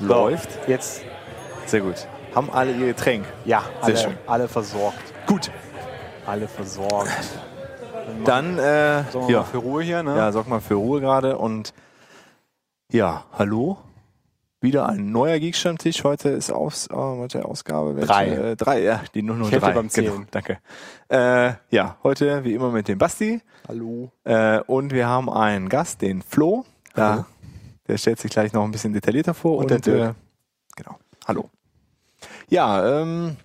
Läuft. Jetzt, Sehr gut. Haben alle ihr Getränk. ja, alle, schön. alle versorgt. Gut. Alle versorgt. Dann, äh, Sorgen ja. mal für Ruhe hier, ne? ja, sorg mal für Ruhe gerade und ja, hallo. Wieder ein neuer Geekstammtisch. Heute ist Aus, oh, warte, Ausgabe. Welche? Drei. Äh, drei, ja, die 003. Ich dir beim Genau, danke. Äh, ja, heute wie immer mit dem Basti. Hallo. Äh, und wir haben einen Gast, den Flo. Da, der stellt sich gleich noch ein bisschen detaillierter vor. Und der Dirk. äh, genau. Hallo. Ja, ähm,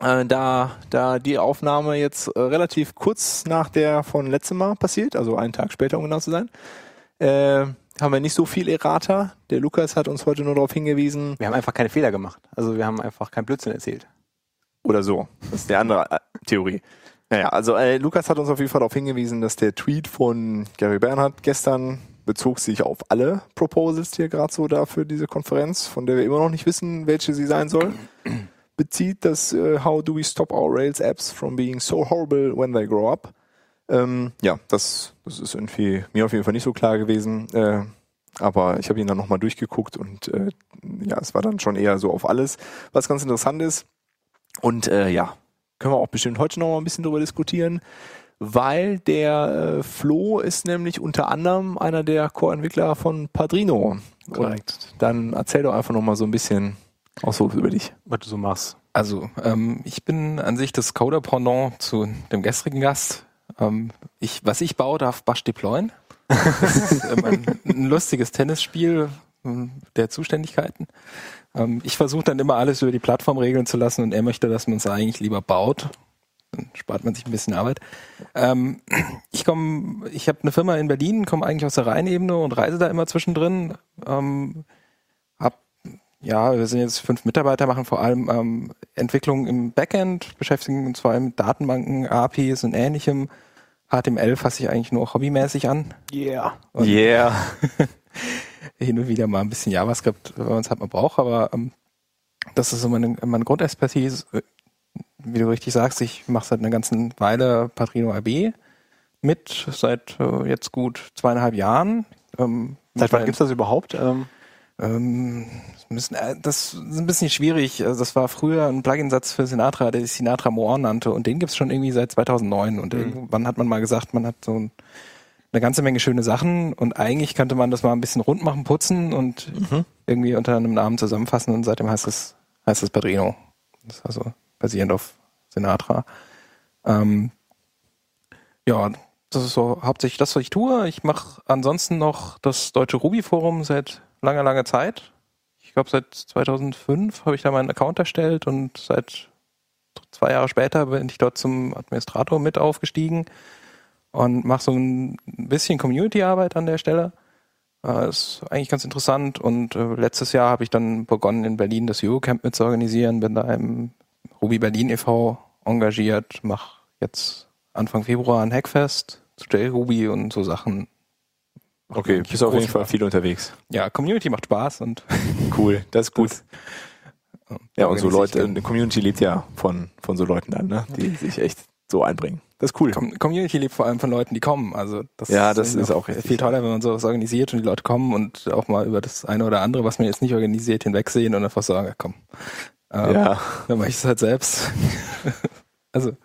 äh, da, da die Aufnahme jetzt äh, relativ kurz nach der von letztem Mal passiert, also einen Tag später, um genau zu sein, äh, haben wir nicht so viel Errata. Der Lukas hat uns heute nur darauf hingewiesen, Wir haben einfach keine Fehler gemacht. Also wir haben einfach keinen Blödsinn erzählt. oder so. Das ist die andere äh, Theorie. Naja, also äh, Lukas hat uns auf jeden Fall darauf hingewiesen, dass der Tweet von Gary Bernhardt gestern bezog sich auf alle Proposals, die er gerade so da für diese Konferenz, von der wir immer noch nicht wissen, welche sie sein soll, bezieht, dass äh, How do we stop our Rails apps from being so horrible when they grow up? Ähm, ja, das, das ist irgendwie mir auf jeden Fall nicht so klar gewesen. Äh, aber ich habe ihn dann nochmal durchgeguckt und äh, ja, es war dann schon eher so auf alles, was ganz interessant ist. Und äh, ja, können wir auch bestimmt heute noch mal ein bisschen drüber diskutieren, weil der äh, Flo ist nämlich unter anderem einer der Core-Entwickler von Padrino. Korrekt. Und dann erzähl doch einfach noch mal so ein bisschen auch so über dich. Was du so machst. Also, ähm, ich bin an sich das Coder-Pendant zu dem gestrigen Gast. Ähm, ich, was ich baue, darf Bash deployen. Das ist ähm, ein, ein lustiges Tennisspiel ähm, der Zuständigkeiten. Ähm, ich versuche dann immer alles über die Plattform regeln zu lassen und er möchte, dass man es eigentlich lieber baut. Dann spart man sich ein bisschen Arbeit. Ähm, ich komme, ich habe eine Firma in Berlin, komme eigentlich aus der Rheinebene und reise da immer zwischendrin. Ähm, hab ja, wir sind jetzt fünf Mitarbeiter, machen vor allem ähm, Entwicklung im Backend, beschäftigen uns vor allem mit Datenbanken, APIs und ähnlichem. HTML fasse ich eigentlich nur hobbymäßig an. Yeah. Und Yeah. hin und wieder mal ein bisschen JavaScript, wenn man es halt mal braucht, aber ähm, das ist so meine, meine Grundexpertise. Wie du richtig sagst, ich mache seit einer ganzen Weile Padrino AB mit, seit äh, jetzt gut zweieinhalb Jahren. Ähm, Seit wann mit gibt's das überhaupt? Ähm, ähm, das, äh, das ist ein bisschen schwierig. Also das war früher ein Plugin-Satz für Sinatra, der sich Sinatra More nannte und den gibt's schon irgendwie seit 2009 und irgendwann hat man mal gesagt, man hat so ein, eine ganze Menge schöne Sachen und eigentlich könnte man das mal ein bisschen rund machen, putzen und irgendwie unter einem Namen zusammenfassen und seitdem heißt es, heißt es Padrino. Das ist also basierend auf Sinatra. Ähm, ja, das ist so hauptsächlich das, was ich tue. Ich mache ansonsten noch das Deutsche Ruby-Forum seit langer, langer Zeit. Ich glaube, seit 2005 habe ich da meinen Account erstellt und seit zwei Jahre später bin ich dort zum Administrator mit aufgestiegen und mache so ein bisschen Community-Arbeit an der Stelle. Äh, ist eigentlich ganz interessant und äh, letztes Jahr habe ich dann begonnen in Berlin das Eurocamp mit zu organisieren, bin da im Ruby Berlin e.V. engagiert, mache jetzt Anfang Februar ein Hackfest zu JRuby und so Sachen. Okay, bist auf jeden Fall viel unterwegs. Ja, Community macht Spaß und Cool, das ist gut. Das- ja, und so Leute, eine Community lebt ja von, von so Leuten dann, ne? die sich echt so einbringen. Das ist cool. Com Community lebt vor allem von Leuten, die kommen. Also das Ja, das ist auch richtig, viel toller, wenn man sowas organisiert und die Leute kommen und auch mal über das eine oder andere, was man jetzt nicht organisiert, hinwegsehen und einfach sagen, komm, ähm, Ja, dann mache ich es halt selbst. also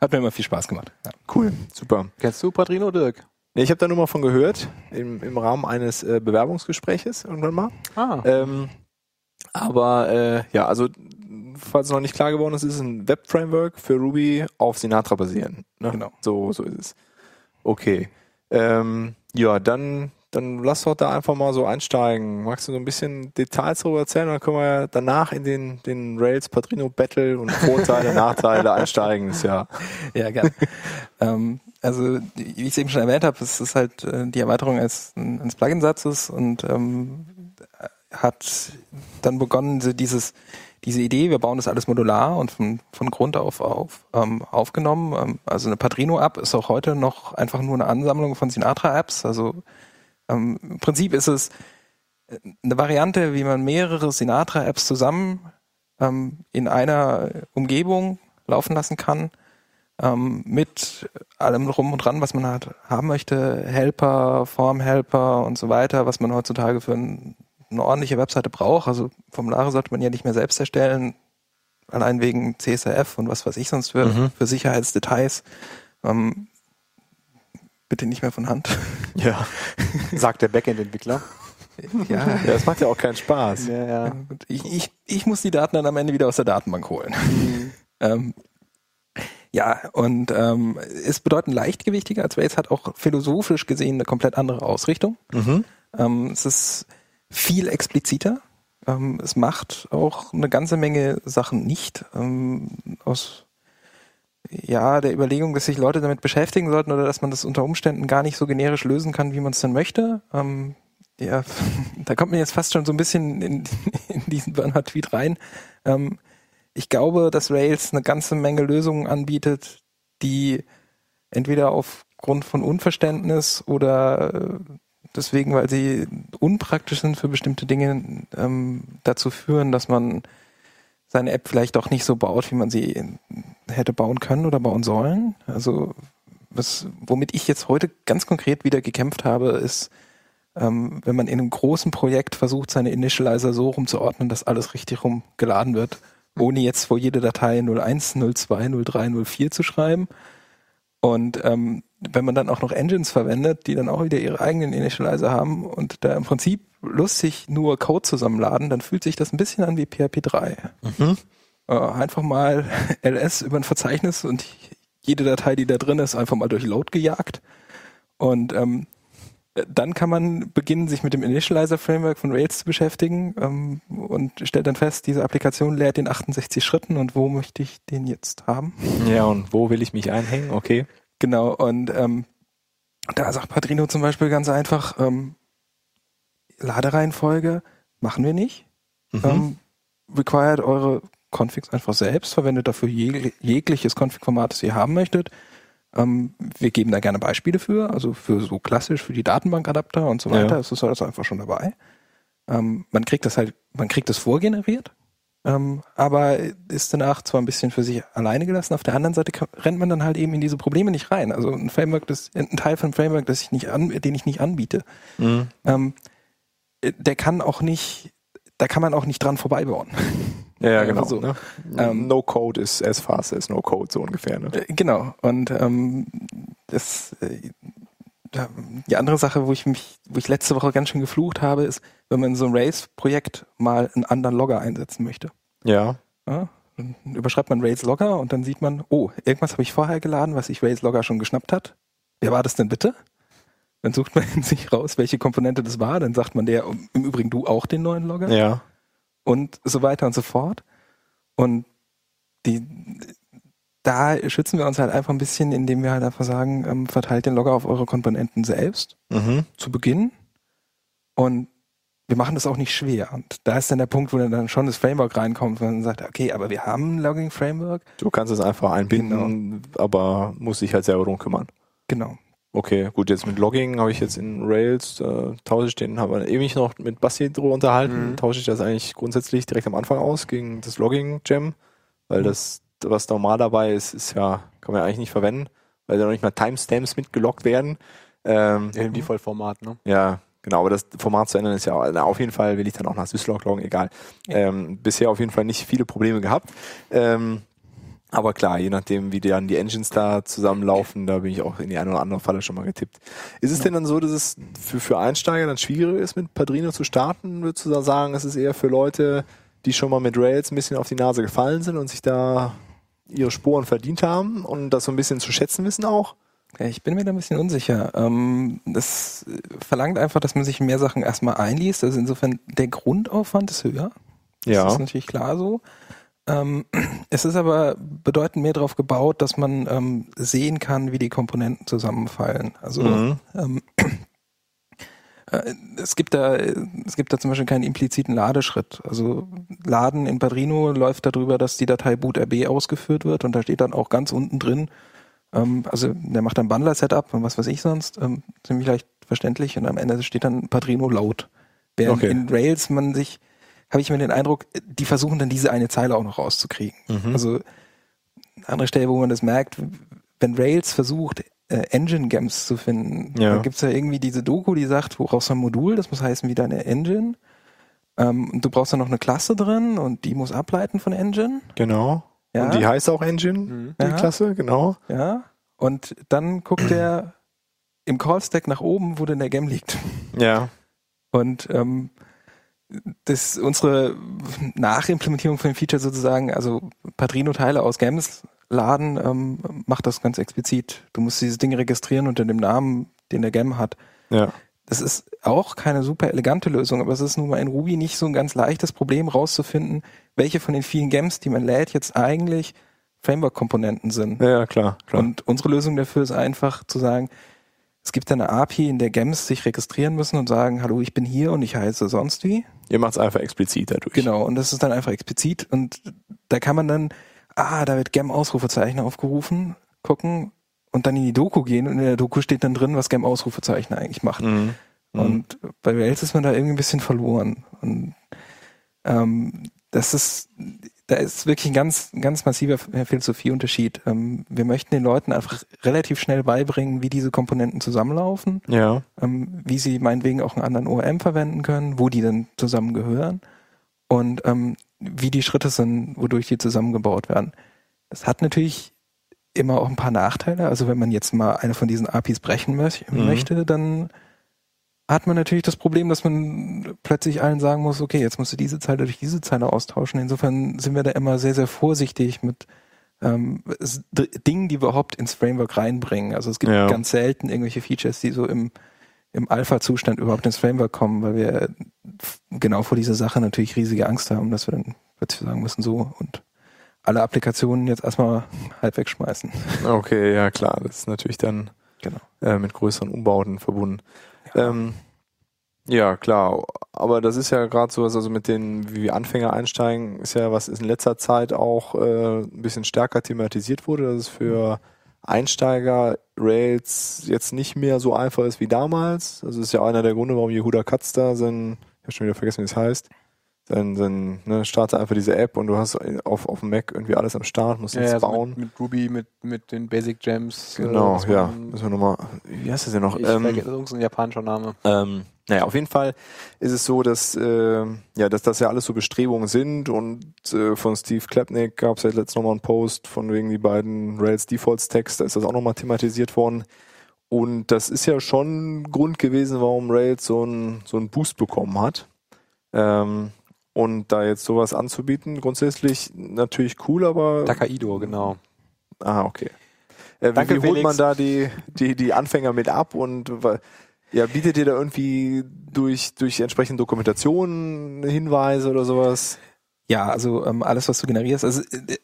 hat mir immer viel Spaß gemacht. Ja. cool, super. kennst du Padrino Dirk? Nee, ich habe da nur mal von gehört, im, im Rahmen eines äh, Bewerbungsgespräches irgendwann mal. Ah. Ähm, aber äh, ja, also falls es noch nicht klar geworden ist, ist es ein Web-Framework für Ruby auf Sinatra basieren. Ne? Genau. So, so ist es. Okay. Ähm, ja, dann, dann lass doch da einfach mal so einsteigen. Magst du so ein bisschen Details darüber erzählen? Dann können wir ja danach in den, den Rails Padrino Battle und Vorteile, Nachteile einsteigen. Ist ja. Ja, gern. ähm, also, wie ich es eben schon erwähnt habe, es ist halt äh, die Erweiterung eines, eines Plugin-Satzes und ähm, hat dann begonnen, so dieses, diese Idee, wir bauen das alles modular und von, von Grund auf, auf ähm, aufgenommen. Ähm, also eine Padrino-App ist auch heute noch einfach nur eine Ansammlung von Sinatra-Apps. Also ähm, im Prinzip ist es äh, eine Variante, wie man mehrere Sinatra-Apps zusammen ähm, in einer Umgebung laufen lassen kann ähm, mit allem drum und dran, was man halt haben möchte, Helper, Formhelper und so weiter, was man heutzutage für ein eine ordentliche Webseite braucht, also Formulare sollte man ja nicht mehr selbst erstellen, allein wegen CSRF und was weiß ich sonst für, Mhm. für Sicherheitsdetails. Ähm, bitte nicht mehr von Hand. Ja. Sagt der Backend-Entwickler. ja, ja, das macht ja auch keinen Spaß. Ja, ja. Ich, ich, ich muss die Daten dann am Ende wieder aus der Datenbank holen. ähm, ja, und ähm, ist bedeutend leichtgewichtiger als Rails, hat auch philosophisch gesehen eine komplett andere Ausrichtung. Mhm. Ähm, es ist viel expliziter. Ähm, es macht auch eine ganze Menge Sachen nicht. Ähm, aus ja, der Überlegung, dass sich Leute damit beschäftigen sollten oder dass man das unter Umständen gar nicht so generisch lösen kann, wie man es denn möchte. Ähm, ja, da kommt man jetzt fast schon so ein bisschen in, in diesen Bernhard-Tweet rein. Ähm, ich glaube, dass Rails eine ganze Menge Lösungen anbietet, die entweder aufgrund von Unverständnis oder äh, deswegen, weil sie unpraktisch sind für bestimmte Dinge, ähm, dazu führen, dass man seine App vielleicht doch nicht so baut, wie man sie hätte bauen können oder bauen sollen. Also was, womit ich jetzt heute ganz konkret wieder gekämpft habe, ist, ähm, wenn man in einem großen Projekt versucht, seine Initializer so rumzuordnen, dass alles richtig rum geladen wird, ohne jetzt vor jede Datei 01, 02, 03, 04 zu schreiben. Und ähm, wenn man dann auch noch Engines verwendet, die dann auch wieder ihre eigenen Initializer haben und da im Prinzip lustig nur Code zusammenladen, dann fühlt sich das ein bisschen an wie PHP 3. Mhm. Äh, einfach mal ls über ein Verzeichnis und jede Datei, die da drin ist, einfach mal durch Load gejagt. Und ähm, dann kann man beginnen, sich mit dem Initializer-Framework von Rails zu beschäftigen ähm, und stellt dann fest, diese Applikation lehrt in 68 Schritten und wo möchte ich den jetzt haben? Ja, und wo will ich mich einhängen? Okay. Genau, und ähm, da sagt Padrino zum Beispiel ganz einfach, ähm, Ladereihenfolge machen wir nicht. Mhm. Ähm, required eure Configs einfach selbst, verwendet dafür jeg jegliches Config-Format, das ihr haben möchtet. Ähm, wir geben da gerne Beispiele für, also für so klassisch, für die Datenbankadapter und so weiter, Ja. ist das alles einfach schon dabei. Ähm, man kriegt das halt, man kriegt das vorgeneriert, ähm, aber ist danach zwar ein bisschen für sich alleine gelassen, auf der anderen Seite ka- rennt man dann halt eben in diese Probleme nicht rein. Also ein Framework, das, ein Teil von einem Framework, das ich nicht an, den ich nicht anbiete, Mhm. ähm, der kann auch nicht, da kann man auch nicht dran vorbeibauen. Ja, genau. so. Ne? Ähm, no Code is as fast as no Code, so ungefähr. Ne? Äh, Genau. Und ähm, das äh, die andere Sache, wo ich mich, wo ich letzte Woche ganz schön geflucht habe, ist, wenn man in so ein Rails-Projekt mal einen anderen Logger einsetzen möchte. Ja. Ja? Dann überschreibt man Rails Logger und dann sieht man, oh, irgendwas habe ich vorher geladen, was sich Rails Logger schon geschnappt hat. Wer war das denn bitte? Dann sucht man sich raus, welche Komponente das war. Dann sagt man der, im Übrigen du auch den neuen Logger Ja. und so weiter und so fort. Und die, da schützen wir uns halt einfach ein bisschen, indem wir halt einfach sagen, ähm, verteilt den Logger auf eure Komponenten selbst Mhm. zu Beginn. Und wir machen das auch nicht schwer. Und da ist dann der Punkt, wo dann schon das Framework reinkommt, wo man sagt, okay, aber wir haben ein Logging-Framework. Du kannst es einfach einbinden, aber musst dich halt selber drum kümmern. Genau. Okay, gut, jetzt mit Logging habe ich jetzt in Rails, äh, tausche ich den, haben wir ewig noch mit Basti drüber unterhalten, Mhm. tausche ich das eigentlich grundsätzlich direkt am Anfang aus gegen das Logging-Gem, weil das, was normal dabei ist, ist ja, kann man ja eigentlich nicht verwenden, weil da noch nicht mal Timestamps mitgeloggt werden. Ähm, Ja, im Default-Format, ne? ja, genau, aber das Format zu ändern ist ja, na, auf jeden Fall will ich dann auch nach Syslog loggen, egal. Ähm, bisher auf jeden Fall nicht viele Probleme gehabt. Ähm, aber klar, je nachdem, wie dann die Engines da zusammenlaufen, da bin ich auch in die eine oder andere Falle schon mal getippt. Ist es denn dann so, dass es für, für Einsteiger dann schwieriger ist, mit Padrino zu starten? Würdest du da sagen, es ist eher für Leute, die schon mal mit Rails ein bisschen auf die Nase gefallen sind und sich da ihre Sporen verdient haben und das so ein bisschen zu schätzen wissen auch? Ja, Ich bin mir da ein bisschen unsicher. Ähm, das verlangt einfach, dass man sich mehr Sachen erstmal einliest. Also insofern, der Grundaufwand ist höher. Das ist natürlich klar so. Ähm, es ist aber bedeutend mehr darauf gebaut, dass man ähm, sehen kann, wie die Komponenten zusammenfallen. Also Mhm. äh, es gibt da es gibt da zum Beispiel keinen impliziten Ladeschritt. Also Laden in Padrino läuft darüber, dass die Datei boot.rb ausgeführt wird und da steht dann auch ganz unten drin, ähm, also der macht dann Bundler-Setup und was weiß ich sonst, ähm, ziemlich leicht verständlich und am Ende steht dann Padrino laut. Während Okay. in Rails man sich, habe ich mir den Eindruck, die versuchen dann diese eine Zeile auch noch rauszukriegen. Mhm. Also eine andere Stelle, wo man das merkt, wenn Rails versucht, äh, Engine Gems zu finden, Ja. dann gibt's ja irgendwie diese Doku, die sagt, woraus ein Modul, das muss heißen wie deine Engine. Ähm, und du brauchst dann noch eine Klasse drin und die muss ableiten von Engine. Genau. Ja. Und die heißt auch Engine, Mhm. die Ja. Klasse, genau. Ja. Und dann guckt er im Call-Stack nach oben, wo denn der Gem liegt. Ja. Und ähm, das unsere Nachimplementierung von dem Feature sozusagen, also Padrino-Teile aus Gems laden, ähm, macht das ganz explizit. Du musst dieses Ding registrieren unter dem Namen, den der Gem hat. Ja. Das ist auch keine super elegante Lösung, aber es ist nun mal in Ruby nicht so ein ganz leichtes Problem rauszufinden, welche von den vielen Gems, die man lädt, jetzt eigentlich Framework-Komponenten sind. Ja, klar, klar. Und unsere Lösung dafür ist einfach zu sagen, es gibt eine API, in der Gems sich registrieren müssen und sagen, hallo, ich bin hier und ich heiße sonst wie. Ihr macht es einfach explizit dadurch. Genau, und das ist dann einfach explizit und da kann man dann, ah, da wird Gem-Ausrufezeichen aufgerufen, gucken und dann in die Doku gehen und in der Doku steht dann drin, was Gem-Ausrufezeichen eigentlich macht. Mhm. Mhm. Und bei Rails ist man da irgendwie ein bisschen verloren. Und ähm, das ist, da ist wirklich ein ganz, ganz massiver Philosophieunterschied. Ähm, wir möchten den Leuten einfach relativ schnell beibringen, wie diese Komponenten zusammenlaufen, Ja. ähm, wie sie meinetwegen auch einen anderen ORM verwenden können, wo die dann zusammengehören und ähm, wie die Schritte sind, wodurch die zusammengebaut werden. Das hat natürlich immer auch ein paar Nachteile. Also wenn man jetzt mal eine von diesen APIs brechen Mhm. möchte, dann hat man natürlich das Problem, dass man plötzlich allen sagen muss, okay, jetzt musst du diese Zeile durch diese Zeile austauschen. Insofern sind wir da immer sehr, sehr vorsichtig mit ähm, Dingen, die wir überhaupt ins Framework reinbringen. Also es gibt Ja. ganz selten irgendwelche Features, die so im, im Alpha-Zustand überhaupt ins Framework kommen, weil wir f- genau vor dieser Sache natürlich riesige Angst haben, dass wir dann plötzlich sagen müssen, so und alle Applikationen jetzt erstmal halb wegschmeißen. Okay, ja klar. Das ist natürlich dann Genau. äh, mit größeren Umbauten verbunden. Ja. Ähm, ja, klar. Aber das ist ja gerade so, was also mit den, wie wir Anfänger einsteigen, ist ja, was in letzter Zeit auch äh, ein bisschen stärker thematisiert wurde, dass es für Einsteiger Rails jetzt nicht mehr so einfach ist wie damals. Also das ist ja einer der Gründe, warum Yehuda Katz da sein, ich habe schon wieder vergessen, wie es heißt, sein, sein ne, starte einfach diese App und du hast auf, auf dem Mac irgendwie alles am Start, musst Ja, nichts ja, bauen. mit, mit Ruby, mit, mit den Basic Gems. äh, Genau, ja. Müssen wir nochmal, wie heißt das denn noch? Ich Ähm, das ist ein japanischer Name. ähm, naja, auf jeden Fall ist es so, dass, äh, ja, dass das ja alles so Bestrebungen sind und äh, von Steve Klapnick gab es ja letztens nochmal einen Post von wegen die beiden Rails Defaults Text, da ist das auch nochmal thematisiert worden. Und das ist ja schon ein Grund gewesen, warum Rails so einen so einen Boost bekommen hat. Ähm, und da jetzt sowas anzubieten, grundsätzlich natürlich cool, aber Takaido, genau. Ah, okay. Äh, wie, Danke, wie holt Felix. man da die, die, die Anfänger mit ab und ja, bietet ihr da irgendwie durch, durch entsprechende Dokumentationen Hinweise oder sowas? Ja, also ähm, alles, was du generierst, also äh,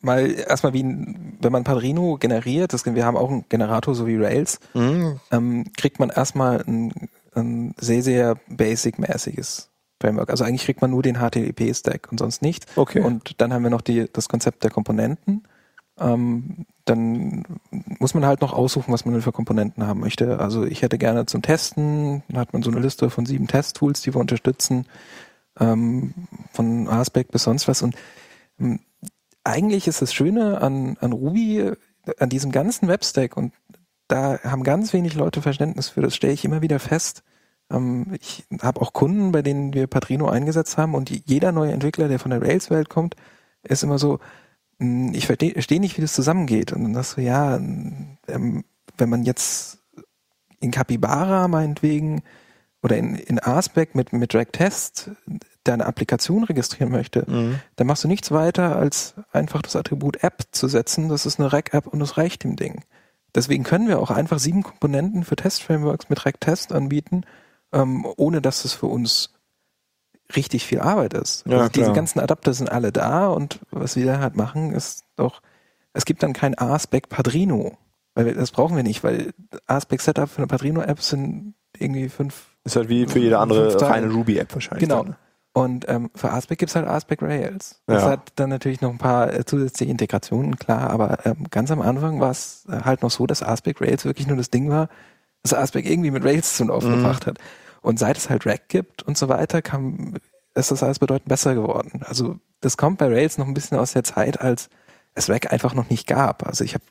mal erstmal wie ein, wenn man Padrino generiert, das, wir haben auch einen Generator so wie Rails, Mhm. ähm, kriegt man erstmal ein, ein sehr, sehr basic-mäßiges Framework. Also eigentlich kriegt man nur den HTTP-Stack und sonst nichts. Okay. Und dann haben wir noch die, das Konzept der Komponenten. Ähm, dann muss man halt noch aussuchen, was man denn für Komponenten haben möchte. Also ich hätte gerne zum Testen, dann hat man so eine Liste von sieben Testtools, die wir unterstützen, ähm, von Aspect bis sonst was. Und ähm, eigentlich ist das Schöne an, an Ruby, an diesem ganzen Webstack und da haben ganz wenig Leute Verständnis für, das stelle ich immer wieder fest. Ähm, ich habe auch Kunden, bei denen wir Padrino eingesetzt haben und jeder neue Entwickler, der von der Rails-Welt kommt, ist immer so, "Hm, ich verstehe versteh nicht, wie das zusammengeht. Und dann sagst du, ja, ähm, wenn man jetzt in Capybara meinetwegen oder in, in Aspect mit, mit Drag Test deine Applikation registrieren möchte, Mhm. dann machst du nichts weiter, als einfach das Attribut App zu setzen. Das ist eine Rec-App und das reicht dem Ding. Deswegen können wir auch einfach sieben Komponenten für Test-Frameworks mit Rec-Test anbieten, ähm, ohne dass das für uns richtig viel Arbeit ist. Ja, also diese ganzen Adapter sind alle da und was wir da halt machen, ist doch, es gibt dann kein A-Spec Padrino. Weil wir, das brauchen wir nicht, weil A-Spec Setup für eine Padrino-App sind irgendwie fünf Ist halt wie für jede andere reine Ruby-App wahrscheinlich. Genau. dann. Und ähm, für Aspect gibt's halt Aspect Rails. Das Ja. hat dann natürlich noch ein paar äh, zusätzliche Integrationen, klar, aber ähm, ganz am Anfang war es äh, halt noch so, dass Aspect Rails wirklich nur das Ding war, das Aspect irgendwie mit Rails zum Laufen Mhm. gebracht hat. Und seit es halt Rack gibt und so weiter, kam, ist das alles bedeutend besser geworden. Also das kommt bei Rails noch ein bisschen aus der Zeit, als es Rack einfach noch nicht gab. Also ich habe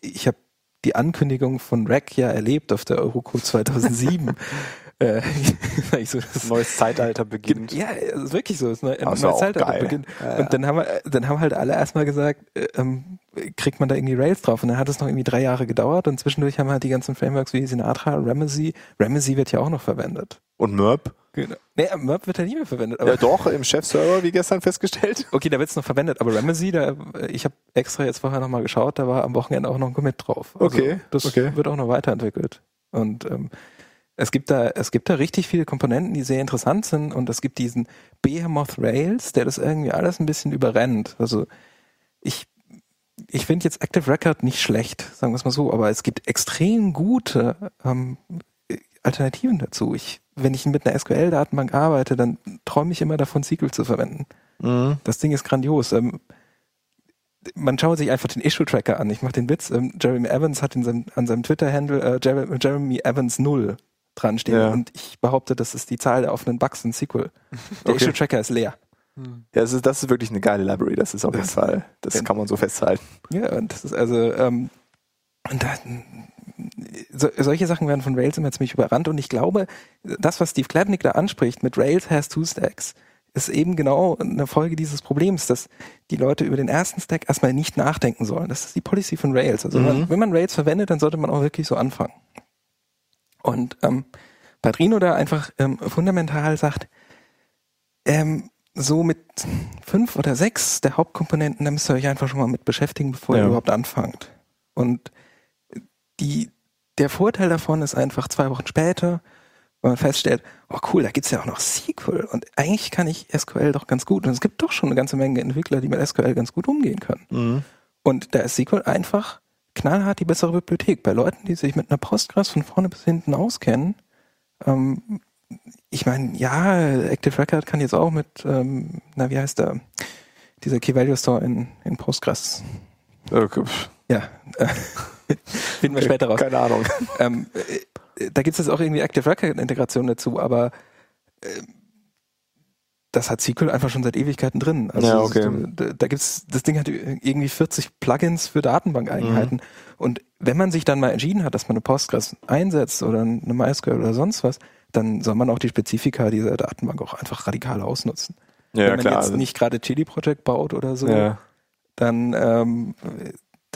ich hab die Ankündigung von Rack ja erlebt auf der Eurocode 2007. Äh, so, das Neues Zeitalter beginnt. Ja, es ist wirklich so. Es ist ist neues Zeitalter geil. beginnt. Ja, ja. Und dann haben wir, dann haben halt alle erstmal gesagt, äh, ähm, kriegt man da irgendwie Rails drauf? Und dann hat es noch irgendwie drei Jahre gedauert und zwischendurch haben halt die ganzen Frameworks wie Sinatra, Ramesey, Ramesey wird ja auch noch verwendet. Und Merp? Genau. Nee, Merp wird ja nicht mehr verwendet. Aber Ja doch, im Chefserver, wie gestern festgestellt. Okay, da wird's noch verwendet, aber Ramesey, da, ich habe extra jetzt vorher nochmal geschaut, da war am Wochenende auch noch ein Commit drauf. Also Okay, Das okay. wird auch noch weiterentwickelt. Und ähm, es gibt da, es gibt da richtig viele Komponenten, die sehr interessant sind und es gibt diesen Behemoth Rails, der das irgendwie alles ein bisschen überrennt. Also ich, ich finde jetzt Active Record nicht schlecht, sagen wir es mal so, aber es gibt extrem gute ähm, Alternativen dazu. Ich, wenn ich mit einer SQL-Datenbank arbeite, dann träume ich immer davon, SQL zu verwenden. Mhm. Das Ding ist grandios. Ähm, man schaut sich einfach den Issue-Tracker an. Ich mache den Witz. Ähm, Jeremy Evans hat in seinem, an seinem Twitter-Handle äh, Jeremy, Evans 0 dran stehen. Ja. Und ich behaupte, das ist die Zahl der offenen Bugs in SQL. Der Okay. Issue-Tracker ist leer. Ja, das ist, das ist wirklich eine geile Library, das ist auf jeden Fall, das kann man so festhalten. Ja, und das ist also, ähm, und da, so, solche Sachen werden von Rails immer ziemlich überrannt und ich glaube, das, was Steve Klebnik da anspricht mit Rails has two stacks, ist eben genau eine Folge dieses Problems, dass die Leute über den ersten Stack erstmal nicht nachdenken sollen. Das ist die Policy von Rails. Also wenn, man, wenn man Rails verwendet, dann sollte man auch wirklich so anfangen. Und ähm, Padrino da einfach ähm, fundamental sagt, ähm, so mit fünf oder sechs der Hauptkomponenten, da müsst ihr euch einfach schon mal mit beschäftigen, bevor Ja. ihr überhaupt anfangt. Und die, der Vorteil davon ist einfach zwei Wochen später, wenn man feststellt, oh cool, da gibt's ja auch noch SQL und eigentlich kann ich SQL doch ganz gut und es gibt doch schon eine ganze Menge Entwickler, die mit SQL ganz gut umgehen können. Und da ist SQL einfach knallhart die bessere Bibliothek. Bei Leuten, die sich mit einer Postgres von vorne bis hinten auskennen, ähm, ich meine, ja, Active Record kann jetzt auch mit, ähm, na, wie heißt der, dieser Key Value Store in, in Postgres. Okay. Ja, äh, finden wir später raus. Keine Ahnung. Ähm, äh, da gibt es jetzt auch irgendwie Active Record Integration dazu, aber äh, das hat SQL einfach schon seit Ewigkeiten drin. Also Ja, okay. da, da gibt's, das Ding hat irgendwie 40 Plugins für Datenbankeigenheiten. Und wenn man sich dann mal entschieden hat, dass man eine Postgres einsetzt oder eine MySQL oder sonst was, dann soll man auch die Spezifika dieser Datenbank auch einfach radikal ausnutzen. Ja, wenn man klar. jetzt also- nicht gerade Chili Project baut oder so, ja. dann, ähm,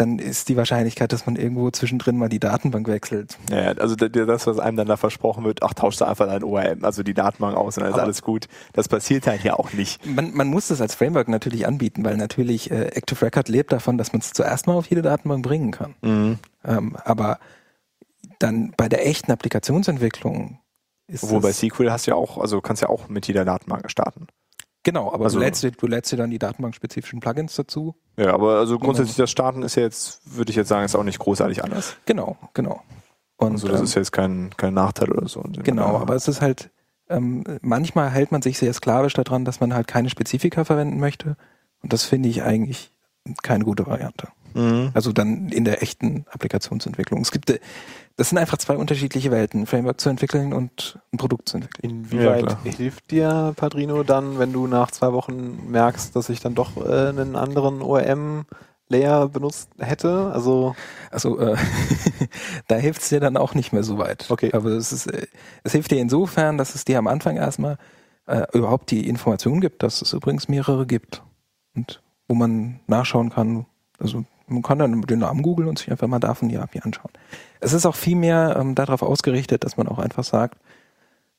dann ist die Wahrscheinlichkeit, dass man irgendwo zwischendrin mal die Datenbank wechselt. Ja, also das, was einem dann da versprochen wird, ach, tauschst du einfach dein ORM, also die Datenbank aus und dann ist Aber- alles gut. Das passiert halt ja auch nicht. Man, man muss das als Framework natürlich anbieten, weil natürlich äh, Active Record lebt davon, dass man es zuerst mal auf jede Datenbank bringen kann. Mhm. Ähm, aber dann bei der echten Applikationsentwicklung ist Obwohl bei SQL hast du ja auch, also kannst ja auch mit jeder Datenbank starten. Genau, aber also- du, lädst, dir- du lädst dir dann die datenbankspezifischen Plugins dazu. Ja, aber also grundsätzlich das Starten ist ja jetzt, würde ich jetzt sagen, ist auch nicht großartig anders. Genau, genau. Und Also das ähm, ist jetzt kein, kein Nachteil oder so. Genau, aber es ist halt, ähm, manchmal hält man sich sehr sklavisch daran, dass man halt keine Spezifika verwenden möchte. Und das finde ich eigentlich keine gute Variante. Mhm. Also dann in der echten Applikationsentwicklung. Es gibt, äh, das sind einfach zwei unterschiedliche Welten, ein Framework zu entwickeln und ein Produkt zu entwickeln. Inwieweit klar. hilft dir Padrino dann, wenn du nach zwei Wochen merkst, dass ich dann doch äh, einen anderen ORM-Layer benutzt hätte? Also Also äh, da hilft es dir dann auch nicht mehr so weit. Okay. Aber es, ist, äh, es hilft dir insofern, dass es dir am Anfang erstmal äh, überhaupt die Information gibt, dass es übrigens mehrere gibt. Und wo man nachschauen kann, also man kann dann den Namen googeln und sich einfach mal davon die API anschauen. Es ist auch viel mehr ähm, darauf ausgerichtet, dass man auch einfach sagt,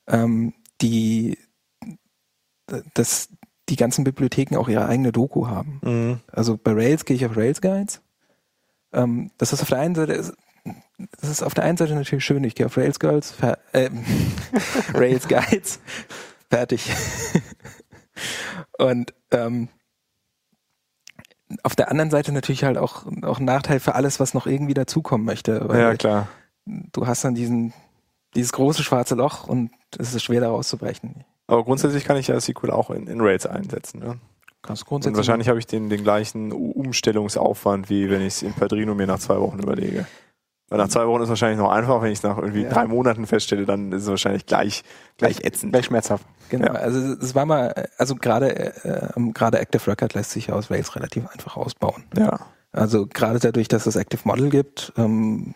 ähm, die, dass die ganzen Bibliotheken auch ihre eigene Doku haben. Mhm. Also bei Rails gehe ich auf Rails Guides. Ähm, das ist auf der einen Seite, das ist auf der einen Seite natürlich schön. Ich gehe auf Rails Girls, äh, Rails Guides, fertig. Und ähm, auf der anderen Seite natürlich halt auch, auch ein Nachteil für alles, was noch irgendwie dazukommen möchte. Ja, klar. du hast dann diesen, dieses große schwarze Loch und es ist schwer da rauszubrechen. Aber grundsätzlich kann ich ja SQL auch in, in Rails einsetzen. Ne? Kannst Und grundsätzlich wahrscheinlich habe ich den, den gleichen Umstellungsaufwand, wie wenn ich es in Padrino mir nach zwei Wochen überlege. Weil nach zwei Wochen ist es wahrscheinlich noch einfach, wenn ich es nach irgendwie Ja. drei Monaten feststelle, dann ist es wahrscheinlich gleich, gleich ätzend. gleich schmerzhaft. Genau, Ja. also es war mal, also gerade äh, ähm, gerade Active Record lässt sich ja aus Rails relativ einfach ausbauen. Ja. Also gerade dadurch, dass es Active Model gibt, ähm,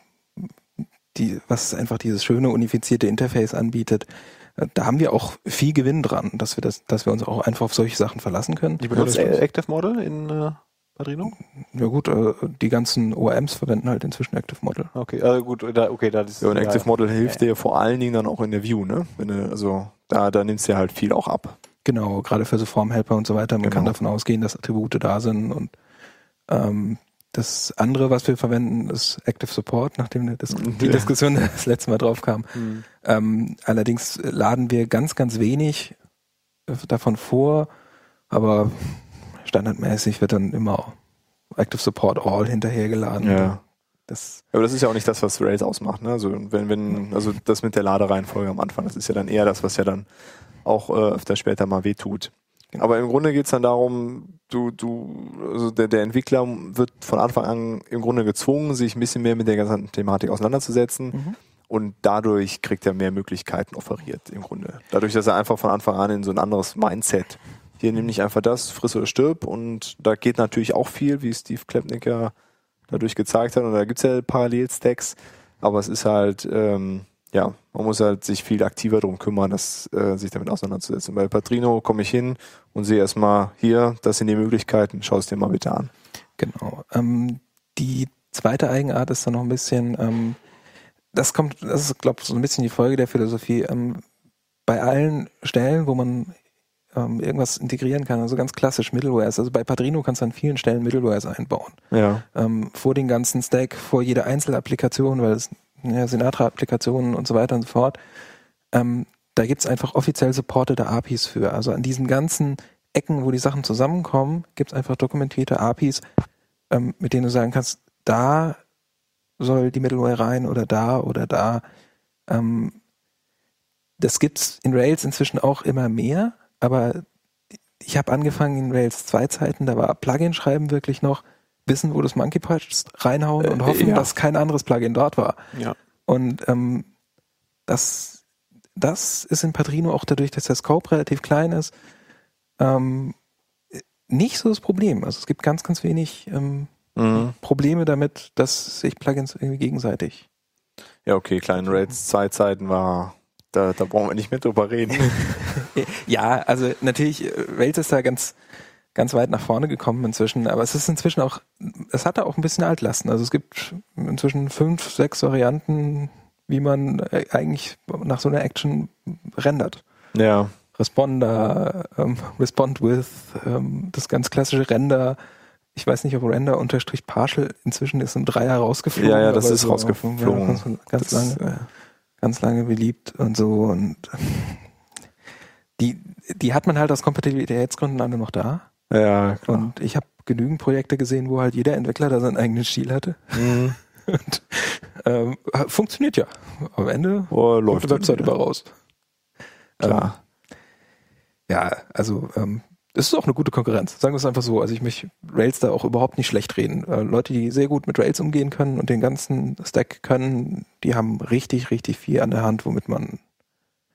die, was einfach dieses schöne unifizierte Interface anbietet, äh, da haben wir auch viel Gewinn dran, dass wir das, dass wir uns auch einfach auf solche Sachen verlassen können. Die benutzt ja, Active Model in äh, Padrino? Ja gut, äh, die ganzen ORMs verwenden halt inzwischen Active Model. Okay, also gut, da, okay, da ist ja, und Active Model hilft dir vor allen Dingen dann auch in der View, ne? Wenn du, also da, da nimmst du ja halt viel auch ab. Genau, gerade für so Formhelper und so weiter. Man Genau. kann davon ausgehen, dass Attribute da sind und ähm, das andere, was wir verwenden, ist Active Support, nachdem die, Dis die Ja. Diskussion das letzte Mal drauf kam. Hm. Ähm, allerdings laden wir ganz, ganz wenig davon vor, aber standardmäßig wird dann immer Active Support All hinterhergeladen. Ja. Das, Aber das ist ja auch nicht das, was Rails ausmacht. Ne? Also wenn, wenn, also das mit der Ladereihenfolge am Anfang, das ist ja dann eher das, was ja dann auch äh, öfter später mal wehtut. Aber im Grunde geht's dann darum, du, du, also der, der Entwickler wird von Anfang an im Grunde gezwungen, sich ein bisschen mehr mit der ganzen Thematik auseinanderzusetzen. Mhm. Und dadurch kriegt er mehr Möglichkeiten offeriert im Grunde. Dadurch, dass er einfach von Anfang an in so ein anderes Mindset. Hier nimm nicht einfach das, friss oder stirb. Und da geht natürlich auch viel, wie Steve Klepnik ja dadurch gezeigt hat. Und da gibt's ja Parallelstacks. Aber es ist halt, ähm, ja, man muss halt sich viel aktiver drum kümmern, dass, äh, sich damit auseinanderzusetzen. Bei Patrino komme ich hin und sehe erstmal hier, das sind die Möglichkeiten, schau es dir mal bitte an. Genau. Ähm, die zweite Eigenart ist dann noch ein bisschen, ähm, das kommt, das ist, glaube ich, so ein bisschen die Folge der Philosophie. Ähm, bei allen Stellen, wo man ähm, irgendwas integrieren kann, also ganz klassisch Middlewares, also bei Padrino kannst du an vielen Stellen Middlewares einbauen. Ja. Ähm, vor den ganzen Stack, vor jeder Einzelapplikation, weil es ja, Sinatra-Applikationen und so weiter und so fort. Ähm, da gibt's einfach offiziell supportete APIs für. Also an diesen ganzen Ecken, wo die Sachen zusammenkommen, gibt's einfach dokumentierte APIs, ähm, mit denen du sagen kannst, da soll die Middleware rein oder da oder da. Ähm, das gibt's in Rails inzwischen auch immer mehr, aber ich habe angefangen in Rails 2 Zeiten, da war Plugin schreiben wirklich noch wissen, wo das Monkey Patch reinhauen und Äh, hoffen, ja. dass kein anderes Plugin dort war. Ja. Und ähm, das, das ist in Padrino auch dadurch, dass der Scope relativ klein ist, ähm, nicht so das Problem. Also es gibt ganz, ganz wenig ähm, Mhm. Probleme damit, dass sich Plugins irgendwie gegenseitig. Ja, okay, kleinen Rails zwei Zeiten war, da, da brauchen wir nicht mehr drüber reden. Ja, also natürlich, äh, Rails ist da ganz, ganz weit nach vorne gekommen inzwischen, aber es ist inzwischen auch, es hat da auch ein bisschen Altlasten. Also es gibt inzwischen fünf, sechs Varianten, wie man äh, eigentlich nach so einer Action rendert. ja. Responder, ähm, Respond with, ähm, das ganz klassische Render. Ich weiß nicht, ob Render unterstrich partial inzwischen ist im Dreier rausgeflogen. Ja, ja, das ist so rausgeflogen. Ja, ganz, ganz Das, lange, äh, ganz lange beliebt und so und die, die hat man halt aus Kompatibilitätsgründen alle noch da. ja, klar. Und ich habe genügend Projekte gesehen, wo halt jeder Entwickler da seinen eigenen Stil hatte. Mhm. Und ähm, funktioniert ja. Am Ende Oh, läuft die Webseite über raus. Klar. Ja, also ähm, es ist auch eine gute Konkurrenz. Sagen wir es einfach so. Also ich möchte Rails da auch überhaupt nicht schlecht reden. Äh, Leute, die sehr gut mit Rails umgehen können und den ganzen Stack können, die haben richtig, richtig viel an der Hand, womit man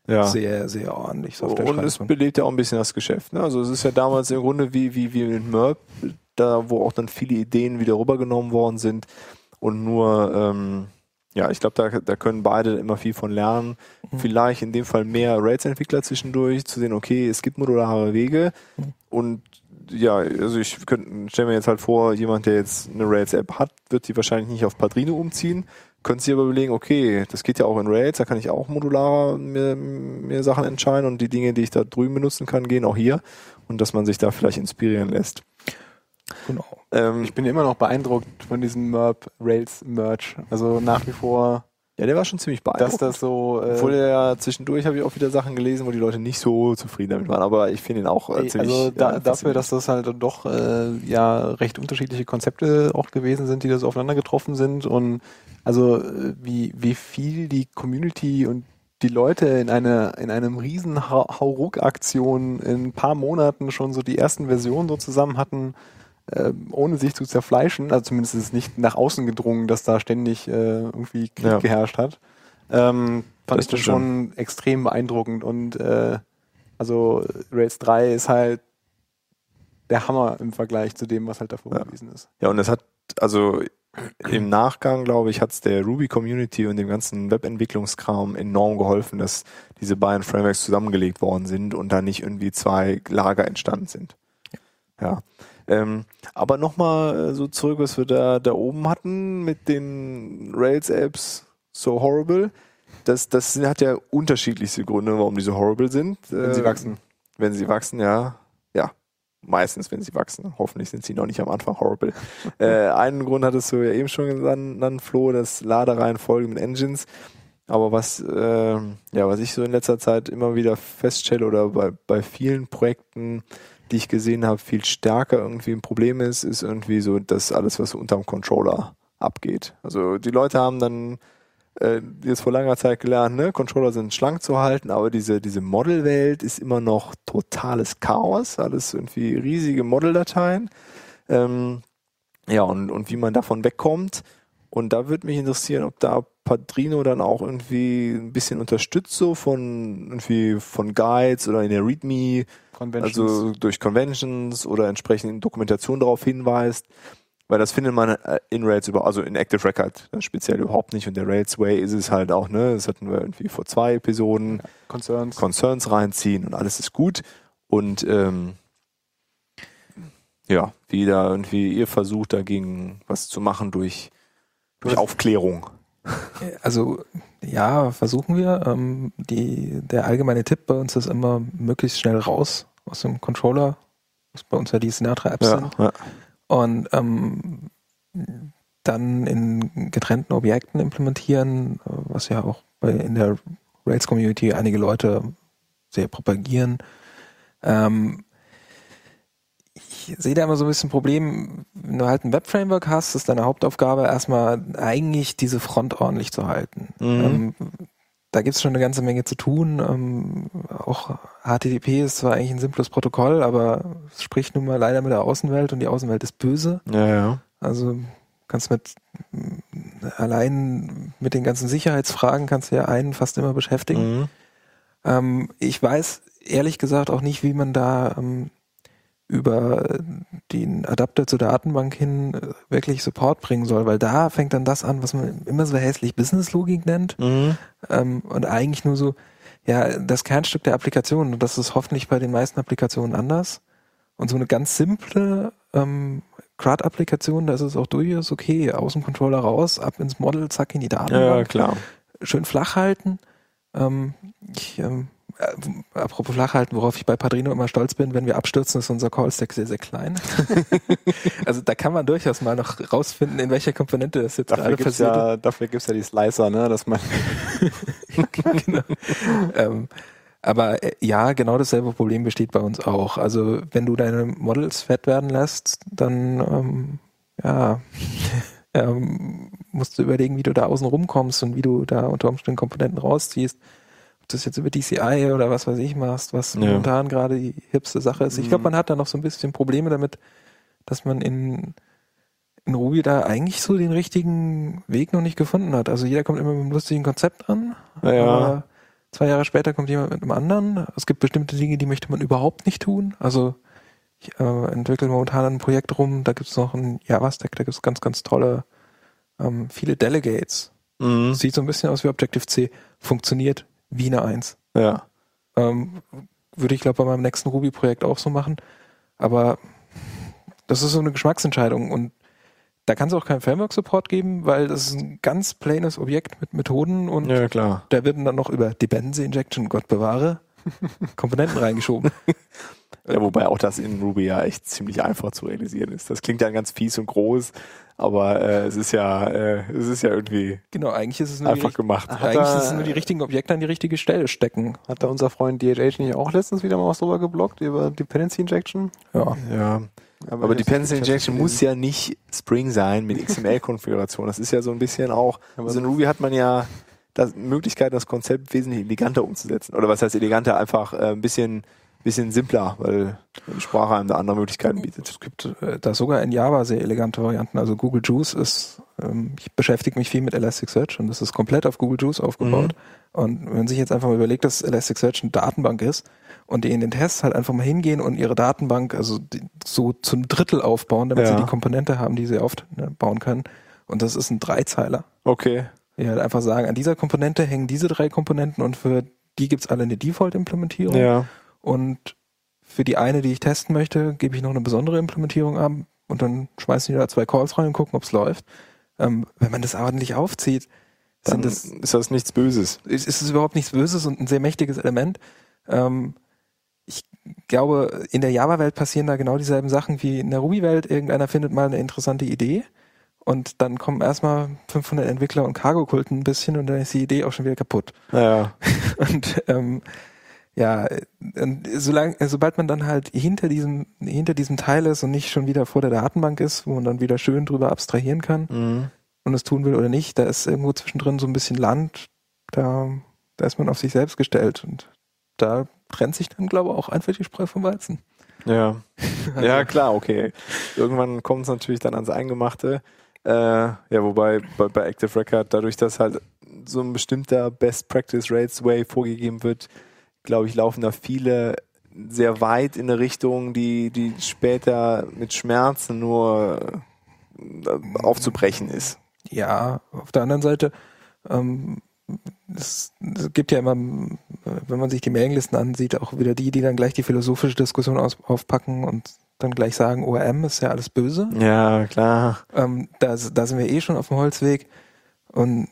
Ja. sehr, sehr ordentlich Software Und es belebt ja auch ein bisschen das Geschäft. Ne? Also es ist ja damals im Grunde wie, wie, wie mit Merp, da wo auch dann viele Ideen wieder rübergenommen worden sind und nur, ähm, ja, ich glaube, da, da können beide immer viel von lernen. Mhm. Vielleicht in dem Fall mehr Rails-Entwickler zwischendurch, zu sehen, okay, es gibt modulare Wege Mhm. und ja, also ich stelle mir jetzt halt vor, jemand, der jetzt eine Rails-App hat, wird die wahrscheinlich nicht auf Padrino umziehen, könnte sich aber überlegen, okay, das geht ja auch in Rails, da kann ich auch modularer mir, mir Sachen entscheiden und die Dinge, die ich da drüben benutzen kann, gehen auch hier und dass man sich da vielleicht inspirieren lässt. Genau. Ähm, Ich bin immer noch beeindruckt von diesem Merp Rails Merch. Also nach wie vor, ja, der war schon ziemlich dass beeindruckend. das so. Äh, Obwohl er ja zwischendurch habe ich auch wieder Sachen gelesen, wo die Leute nicht so zufrieden damit waren, aber ich finde ihn auch äh, ziemlich. also da, ja, dafür, dass das halt doch äh, ja recht unterschiedliche Konzepte auch gewesen sind, die da so aufeinander getroffen sind und also äh, wie, wie viel die Community und die Leute in eine in einem riesen Ha- Hauruck-Aktion in ein paar Monaten schon so die ersten Versionen so zusammen hatten, äh, ohne sich zu zerfleischen. Also zumindest ist es nicht nach außen gedrungen, dass da ständig äh, irgendwie Krieg Ja. geherrscht hat. Ähm, fand Das ich das schon extrem beeindruckend und äh, also Rails 3 ist halt der Hammer im Vergleich zu dem, was halt davor Ja. gewesen ist. Ja, und es hat, also im Nachgang, glaube ich, hat es der Ruby-Community und dem ganzen Webentwicklungskram enorm geholfen, dass diese beiden Frameworks zusammengelegt worden sind und da nicht irgendwie zwei Lager entstanden sind. Ja. Ähm, aber nochmal so zurück, was wir da, da oben hatten mit den Rails-Apps so horrible. Das, das hat ja unterschiedlichste Gründe, warum die so horrible sind. Wenn sie Äh, wachsen. Wenn sie wachsen, ja. Ja. Meistens, wenn sie wachsen. Hoffentlich sind sie noch nicht am Anfang horrible. äh, einen Grund hattest du ja eben schon genannt, Flo, das Ladereihenfolge mit Engines. Aber was, äh, ja, was ich so in letzter Zeit immer wieder feststelle oder bei, bei vielen Projekten, die ich gesehen habe, viel stärker irgendwie ein Problem ist, ist irgendwie so, dass alles, was unterm Controller abgeht. Also die Leute haben dann äh, jetzt vor langer Zeit gelernt, ne, Controller sind schlank zu halten, aber diese, diese Modelwelt ist immer noch totales Chaos, alles irgendwie riesige Modeldateien. Ähm, ja, und, und wie man davon wegkommt. Und da würde mich interessieren, ob da Padrino dann auch irgendwie ein bisschen unterstützt, so von irgendwie von Guides oder in der README, Conventions. also durch Conventions oder entsprechend in Dokumentation darauf hinweist, weil das findet man äh, in Rails über, also in Active Record dann speziell überhaupt nicht und der Rails Way ist es halt auch, ne, das hatten wir irgendwie vor zwei Episoden, Concerns. Concerns reinziehen und alles ist gut und ähm, ja, wie da irgendwie ihr versucht dagegen was zu machen durch, durch Aufklärung. Also ja, versuchen wir. Ähm, die, der allgemeine Tipp bei uns ist immer möglichst schnell raus aus dem Controller, was bei uns ja die Sinatra-Apps sind. ja. Und ähm, dann in getrennten Objekten implementieren, was ja auch bei, in der Rails-Community einige Leute sehr propagieren. Ähm, ich sehe da immer so ein bisschen ein Problem, wenn du halt ein Web-Framework hast, ist deine Hauptaufgabe erstmal eigentlich diese Front ordentlich zu halten. Mhm. Ähm, da gibt es schon eine ganze Menge zu tun. Ähm, auch HTTP ist zwar eigentlich ein simples Protokoll, aber es spricht nun mal leider mit der Außenwelt und die Außenwelt ist böse. Ja, ja. Also kannst mit allein mit den ganzen Sicherheitsfragen kannst du ja einen fast immer beschäftigen. Mhm. Ähm, ich weiß ehrlich gesagt auch nicht, wie man da ähm, über den Adapter zur Datenbank hin äh, wirklich Support bringen soll, weil da fängt dann das an, was man immer so hässlich Business-Logik nennt Mhm. ähm, und eigentlich nur so, ja, das Kernstück der Applikation und das ist hoffentlich bei den meisten Applikationen anders. Und so eine ganz simple ähm, CRUD-Applikation, da ist es auch durchaus okay, aus dem Controller raus, ab ins Model, zack in die Datenbank ja, klar. schön flach halten. Ähm, ich, ähm, äh, apropos flach halten, worauf ich bei Padrino immer stolz bin, wenn wir abstürzen, ist unser Call-Stack sehr, sehr klein. also da kann man durchaus mal noch rausfinden, in welcher Komponente das jetzt Dafür gerade gibt's passiert. ja, dafür gibt's ja die Slicer, ne, dass man genau. ähm, aber äh, ja, genau dasselbe Problem besteht bei uns auch. Also wenn du deine Models fett werden lässt, dann ähm, ja, ähm, musst du überlegen, wie du da außen rumkommst und wie du da unter Umständen Komponenten rausziehst. Du das jetzt über DCI oder was weiß ich machst, was Ja. momentan gerade die hipste Sache ist. Ich glaube, man hat da noch so ein bisschen Probleme damit, dass man in in Ruby da eigentlich so den richtigen Weg noch nicht gefunden hat. Also jeder kommt immer mit einem lustigen Konzept an, Ja, zwei Jahre später kommt jemand mit einem anderen. Es gibt bestimmte Dinge, die möchte man überhaupt nicht tun. Also ich äh, entwickle momentan ein Projekt rum, da gibt es noch ein Java-Stack, da gibt es ganz, ganz tolle, ähm, viele Delegates. Mhm. Sieht so ein bisschen aus wie Objective-C, funktioniert wie eine Eins. Ja. Ähm, würde ich, glaube bei meinem nächsten Ruby-Projekt auch so machen. Aber das ist so eine Geschmacksentscheidung und da kann es auch keinen Framework-Support geben, weil das ist ein ganz plaines Objekt mit Methoden und Ja, klar. da werden dann noch über Dependency Injection, Gott bewahre, Komponenten reingeschoben. Ja, wobei auch das in Ruby ja echt ziemlich einfach zu realisieren ist. Das klingt ja ganz fies und groß, aber äh, es ist ja, äh, es ist ja irgendwie Genau, eigentlich ist es nur, einfach gemacht. eigentlich er- ist es nur die richtigen Objekte an die richtige Stelle stecken. hat da unser Freund DHH nicht auch letztens wieder mal was drüber geblockt, über Dependency Injection? Ja. Ja, aber Dependency Injection muss ja nicht Spring sein mit XML-Konfiguration. Das ist ja so ein bisschen auch, Aber also in Ruby hat man ja das Möglichkeit, das Konzept wesentlich eleganter umzusetzen. Oder was heißt eleganter? Einfach äh, ein bisschen, bisschen simpler, weil die Sprache einem da andere Möglichkeiten bietet. Es gibt äh, da sogar in Java sehr elegante Varianten. Also Google Juice ist, ähm, ich beschäftige mich viel mit Elasticsearch und das ist komplett auf Google Juice aufgebaut. Und wenn man sich jetzt einfach mal überlegt, dass Elasticsearch eine Datenbank ist und die in den Tests halt einfach mal hingehen und ihre Datenbank also die, so zum Drittel aufbauen, damit Ja. sie die Komponente haben, die sie aufbauen können Und das ist ein Dreizeiler. Okay. Die halt einfach sagen, an dieser Komponente hängen diese drei Komponenten und für die gibt's alle eine Default-Implementierung. Ja. Und für die eine, die ich testen möchte, gebe ich noch eine besondere Implementierung an und dann schmeißen die da zwei Calls rein und gucken, ob's läuft. Ähm, wenn man das ordentlich aufzieht, Dann das ist das nichts Böses. ist, ist es überhaupt nichts Böses und ein sehr mächtiges Element. Ähm, ich glaube, in der Java-Welt passieren da genau dieselben Sachen wie in der Ruby-Welt. Irgendeiner findet mal eine interessante Idee und dann kommen erstmal 500 Entwickler und Cargo-Kulten ein bisschen und dann ist die Idee auch schon wieder kaputt. Naja. Und ähm, ja, und solange, sobald man dann halt hinter diesem, hinter diesem Teil ist und nicht schon wieder vor der Datenbank ist, wo man dann wieder schön drüber abstrahieren kann Mhm. und es tun will oder nicht, da ist irgendwo zwischendrin so ein bisschen Land, da, da ist man auf sich selbst gestellt und da trennt sich dann, glaube ich, auch einfach die Spreu vom Weizen. Ja. Also- Ja, klar, okay. Irgendwann kommt es natürlich dann ans Eingemachte. Äh, ja, wobei bei, bei Active Record, dadurch, dass halt so ein bestimmter Best Practice Rates Way vorgegeben wird, glaube ich, laufen da viele sehr weit in eine Richtung, die, die später mit Schmerzen nur äh, aufzubrechen ist. Ja, auf der anderen Seite, ähm, es, es gibt ja immer, wenn man sich die Mailinglisten ansieht, auch wieder die, die dann gleich die philosophische Diskussion aus, aufpacken und dann gleich sagen, ORM ist ja alles böse. Ja, klar. Ähm, da, da sind wir eh schon auf dem Holzweg. Und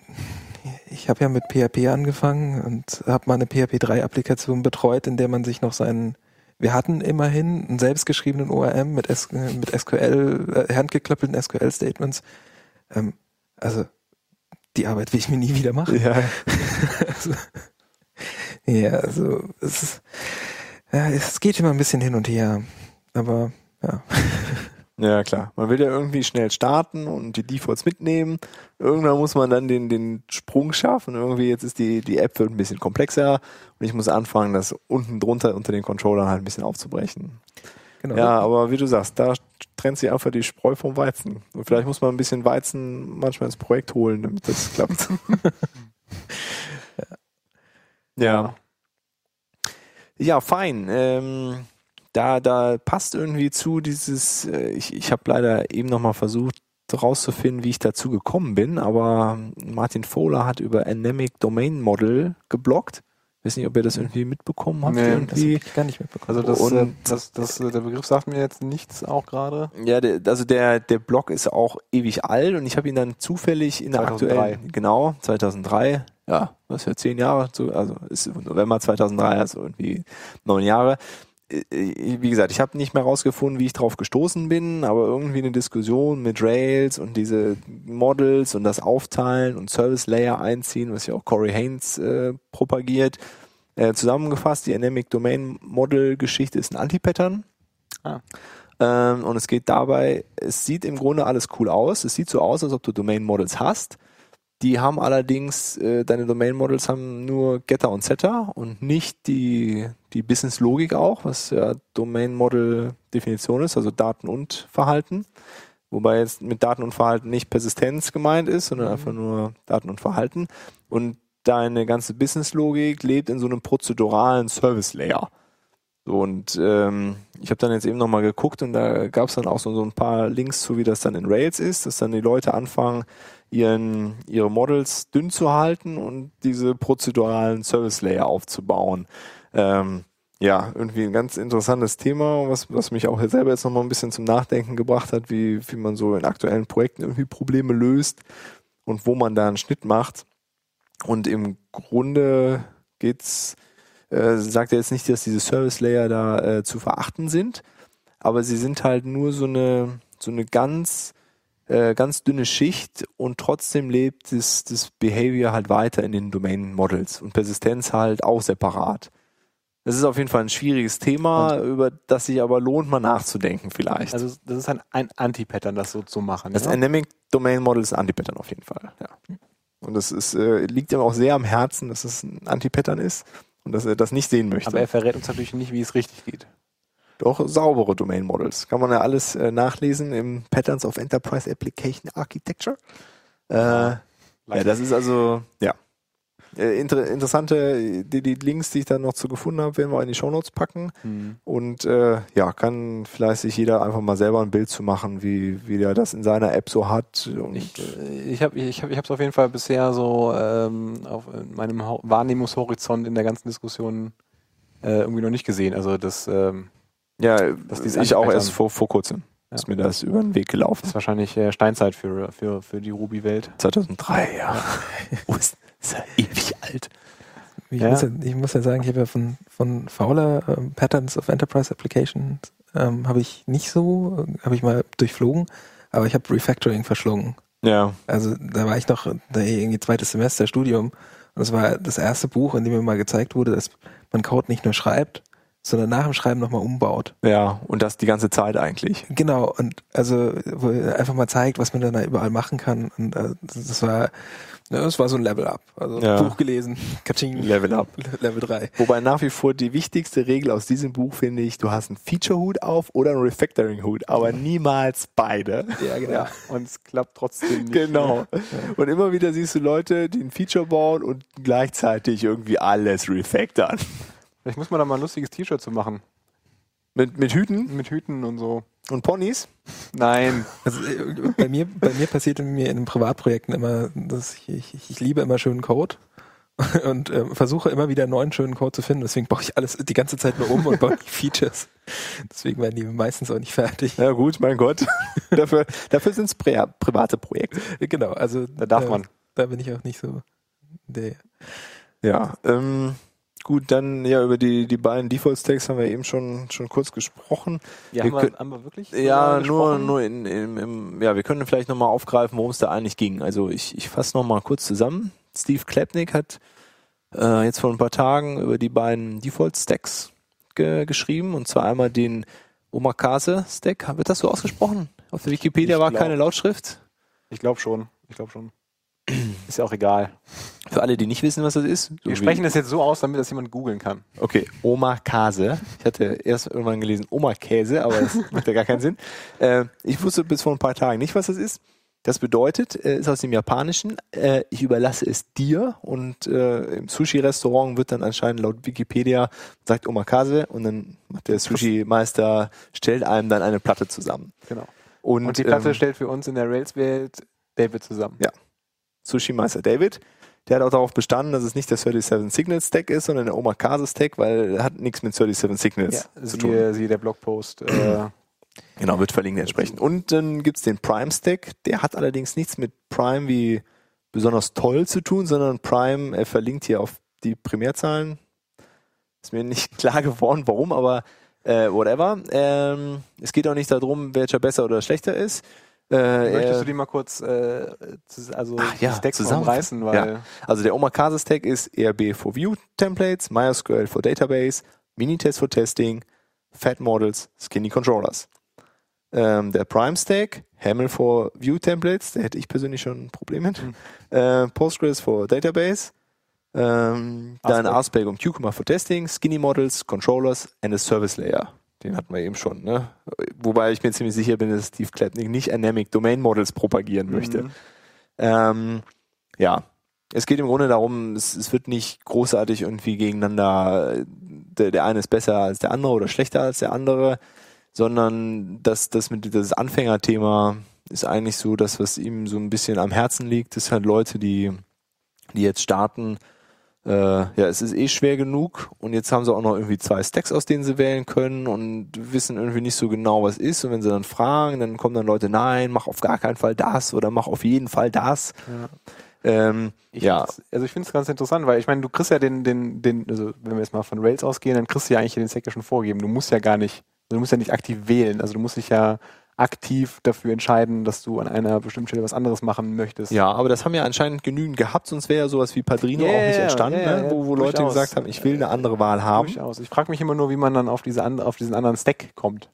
ich habe ja mit PHP angefangen und habe mal eine PHP 3-Applikation betreut, in der man sich noch seinen wir hatten immerhin einen selbstgeschriebenen ORM mit, S mit SQL, äh, handgeklöppelten SQL-Statements. Ähm, also die Arbeit will ich mir nie wieder machen. Ja. also, ja, also es, ist, ja, es geht immer ein bisschen hin und her. Aber ja. Ja, klar. Man will ja irgendwie schnell starten und die Defaults mitnehmen. Irgendwann muss man dann den, den Sprung schaffen. Irgendwie jetzt ist die, die App wird ein bisschen komplexer und ich muss anfangen, das unten drunter unter den Controllern halt ein bisschen aufzubrechen. Genau. Ja, aber wie du sagst, da trennt sich einfach die Spreu vom Weizen. Und vielleicht muss man ein bisschen Weizen manchmal ins Projekt holen, damit das klappt. ja. Ja, fein. Ähm, da, da passt irgendwie zu dieses, äh, ich, ich habe leider eben nochmal versucht rauszufinden, wie ich dazu gekommen bin, aber Martin Fowler hat über Anemic Domain Model geblockt. Weiß nicht, ob ihr das irgendwie mitbekommen habt. Nee, das irgendwie. Das hab ich gar nicht mitbekommen. Also das, Und- äh, das, das, äh, der Begriff sagt mir jetzt nichts auch gerade. Ja, der, also der, der Blog ist auch ewig alt und ich habe ihn dann zufällig in der 2003. aktuellen, genau, 2003, ja, das ist ja zehn Jahre, also ist November 2003, also irgendwie neun Jahre. Äh, Wie gesagt, ich habe nicht mehr rausgefunden, wie ich drauf gestoßen bin, aber irgendwie eine Diskussion mit Rails und diese Models und das Aufteilen und Service Layer einziehen, was ja auch Corey Haynes äh, propagiert. Äh, zusammengefasst, die Anemic Domain Model Geschichte ist ein Anti-Pattern. Ah. Ähm, und es geht dabei, es sieht im Grunde alles cool aus. Es sieht so aus, als ob du Domain Models hast. Die haben allerdings, äh, deine Domain Models haben nur Getter und Setter und nicht die, die Business Logik auch, was ja Domain Model Definition ist, also Daten und Verhalten. Wobei jetzt mit Daten und Verhalten nicht Persistenz gemeint ist, sondern einfach nur Daten und Verhalten. Und deine ganze Business Logik lebt in so einem prozeduralen Service Layer. So, und ähm, ich habe dann jetzt eben nochmal geguckt und da gab es dann auch so, so ein paar Links zu, wie das dann in Rails ist, dass dann die Leute anfangen, ihren, ihre Models dünn zu halten und diese prozeduralen Service Layer aufzubauen. Ähm, ja, irgendwie ein ganz interessantes Thema, was, was mich auch selber jetzt nochmal ein bisschen zum Nachdenken gebracht hat, wie, wie man so in aktuellen Projekten irgendwie Probleme löst und wo man da einen Schnitt macht. Und im Grunde geht's äh, sagt er jetzt nicht, dass diese Service Layer da äh, zu verachten sind, aber sie sind halt nur so eine so eine ganz äh, ganz dünne Schicht und trotzdem lebt das, das Behavior halt weiter in den Domain Models und Persistenz halt auch separat. Das ist auf jeden Fall ein schwieriges Thema, über das sich aber lohnt, mal nachzudenken vielleicht. Also das ist ein, ein Anti-Pattern, das so zu machen. Das ja? Anemic Domain Model ist ein Anti-Pattern auf jeden Fall. Ja. Und das ist, äh, liegt ihm auch sehr am Herzen, dass es ein Anti-Pattern ist und dass er das nicht sehen möchte. Aber er verrät uns natürlich nicht, wie es richtig geht. Doch saubere Domain Models. Kann man ja alles äh, nachlesen im Patterns of Enterprise Application Architecture. Äh, ja, das ist also, ja. äh, inter interessante, die, die Links, die ich dann noch zu gefunden habe, werden wir in die Shownotes packen. Mhm. Und äh, ja, kann vielleicht sich jeder einfach mal selber ein Bild zu machen, wie, wie der das in seiner App so hat. Und Ich, äh, ich habe ich hab, ich auf jeden Fall bisher so ähm, auf in meinem Wahrnehmungshorizont in der ganzen Diskussion äh, irgendwie noch nicht gesehen. Also das ähm, ja, dieses ich auch erst vor, vor kurzem. Ja. Ist mir das über den Weg gelaufen. ist wahrscheinlich äh, Steinzeit für, für, für die Ruby-Welt. 2003, ja. Oh, ist, ist ja ewig alt. Ich, Ja. muss, ja, ich muss ja sagen, ich habe ja von, von Fowler ähm, Patterns of Enterprise Applications ähm, habe ich nicht so, äh, habe ich mal durchflogen, aber ich habe Refactoring verschlungen. Ja. Also da war ich noch da irgendwie zweites Semester Studium und es war das erste Buch, in dem mir mal gezeigt wurde, dass man Code nicht nur schreibt, sondern nach dem Schreiben nochmal umbaut. Ja, und das die ganze Zeit eigentlich. Genau, und also wo einfach mal zeigt, was man dann da überall machen kann. Und äh, das war, ja, das war so ein Level Up. Also Ja. Buch gelesen, Katsching, Level up. Level 3. Wobei nach wie vor die wichtigste Regel aus diesem Buch finde ich, du hast einen Feature-Hut auf oder einen Refactoring-Hut, aber niemals beide. Ja, genau. Ja, und es klappt trotzdem nicht. Genau. Und immer wieder siehst du Leute, die ein Feature bauen und gleichzeitig irgendwie alles refactoren. Vielleicht muss man da mal ein lustiges T-Shirt zu machen. Mit, mit Hüten Mit Hüten und so. und Ponys? Nein. Also äh, bei mir, bei mir passiert in mir in den Privatprojekten immer, dass ich, ich, ich liebe immer schönen Code und äh, versuche immer wieder neuen schönen Code zu finden. Deswegen baue ich alles die ganze Zeit nur um und baue die Features. Deswegen werden die meistens auch nicht fertig. Ja gut, mein Gott. dafür dafür sind es private Projekte. Genau, also Da darf man. Da bin ich auch nicht so der. Ja, ähm, gut, dann ja über die, die beiden Default-Stacks haben wir eben schon, schon kurz gesprochen. Ja, Wir haben, können- wir, haben wir wirklich? Ja, nur, nur in, in, im, ja, wir können vielleicht nochmal aufgreifen, worum es da eigentlich ging. Also ich, ich fasse nochmal kurz zusammen. Steve Klepnick hat äh, jetzt vor ein paar Tagen über die beiden Default-Stacks ge geschrieben und zwar einmal den Omakase-Stack. Wird das so ausgesprochen? Auf der Wikipedia Ich war glaub- keine Lautschrift. Ich glaube schon. Ich glaube schon. Ist ja auch egal. Für alle, die nicht wissen, was das ist. so Wir sprechen das jetzt so aus, damit das jemand googeln kann. Okay, Omakase. Ich hatte erst irgendwann gelesen Omakäse, aber das macht ja gar keinen Sinn. Äh, ich wusste bis vor ein paar Tagen nicht, was das ist. Das bedeutet, äh, ist aus dem Japanischen, äh, ich überlasse es dir und äh, im Sushi-Restaurant wird dann anscheinend laut Wikipedia sagt Omakase und dann macht der Sushi-Meister, stellt einem dann eine Platte zusammen. Genau. Und, Und die Platte ähm, stellt für uns in der Rails-Welt David zusammen. Ja. Sushi-Meister David, der hat auch darauf bestanden, dass es nicht der 37 Signals Stack ist, sondern der Omakase Stack, weil er hat nichts mit 37 Signals Ja, zu tun. siehe, siehe der Blogpost. Äh, Genau, wird verlinkt entsprechend. Und dann gibt's den Prime Stack, der hat allerdings nichts mit Prime wie besonders toll zu tun, sondern Prime, er verlinkt hier auf die Primärzahlen. Ist mir nicht klar geworden, warum, aber äh, whatever. Ähm, es geht auch nicht darum, welcher besser oder schlechter ist. Äh, möchtest er- du die mal kurz äh, also Ach ja, umreißen, weil Also der Omakase Stack ist ERB for View Templates, MySQL for Database, Minitest for Testing, Fat Models, Skinny Controllers. Ähm, der Prime Stack, Haml for View Templates, da hätte ich persönlich schon ein Problem mit. Hm. Äh, Postgres for Database, ähm, dann. RSpec und Cucumber for Testing, Skinny Models, Controllers and a Service Layer. Den hatten wir eben schon, ne? Wobei ich mir ziemlich sicher bin, dass Steve Klapnick nicht Anemic Domain Models propagieren möchte. Mhm. Ähm, ja, es geht im Grunde darum, es, es wird nicht großartig irgendwie gegeneinander, der, der eine ist besser als der andere oder schlechter als der andere, sondern das, das mit das Anfängerthema ist eigentlich so das, was ihm so ein bisschen am Herzen liegt. Das sind halt Leute, die, die jetzt starten, äh, ja, es ist eh schwer genug und jetzt haben sie auch noch irgendwie zwei Stacks, aus denen sie wählen können und wissen irgendwie nicht so genau, was ist. Und wenn sie dann fragen, dann kommen dann Leute, nein, mach auf gar keinen Fall das oder mach auf jeden Fall das. Ja. Ähm, Ich ja, also ich finde es ganz interessant, weil ich meine, du kriegst ja den, den, den, also wenn wir jetzt mal von Rails ausgehen, dann kriegst du ja eigentlich den Stack ja schon vorgeben. Du musst ja gar nicht, also du musst ja nicht aktiv wählen. Also du musst dich ja aktiv dafür entscheiden, dass du an einer bestimmten Stelle was anderes machen möchtest. ja, aber das haben ja anscheinend genügend gehabt, sonst wäre ja sowas wie Padrino Ja, auch nicht entstanden, ja, ne? ja, wo, wo Leute gesagt haben, ich will eine andere Wahl haben. Durchaus. Ich frage mich immer nur, wie man dann auf diese and, auf diesen anderen Stack kommt.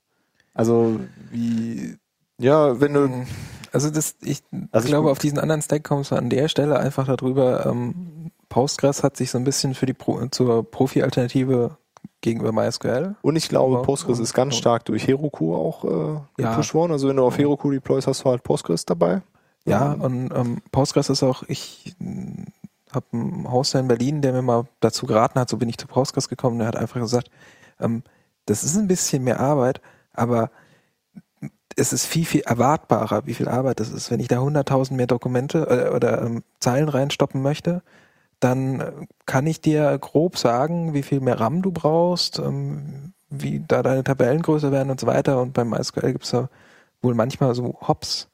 Also wie Ja, wenn du, Also das, ich Also ich- glaube, auf diesen anderen Stack kommst du an der Stelle einfach darüber, ähm, Postgres hat sich so ein bisschen für die Pro zur Profi-Alternative gegenüber MySQL. und ich glaube, Postgres ist ganz stark durch Heroku auch äh, Ja. gepusht worden. Also wenn du auf Heroku deployst, hast du halt Postgres dabei. Ja, und ähm, Postgres ist auch, ich mh, habe einen Hoster in Berlin, der mir mal dazu geraten hat, so bin ich zu Postgres gekommen, der hat einfach gesagt, ähm, das ist ein bisschen mehr Arbeit, aber es ist viel, viel erwartbarer, wie viel Arbeit das ist. Wenn ich da 100.000 mehr Dokumente äh, oder ähm, Zeilen reinstoppen möchte, dann äh, kann ich dir grob sagen, wie viel mehr RAM du brauchst, ähm, wie da deine Tabellen größer werden und so weiter. Und beim MySQL gibt es ja wohl manchmal so Hops,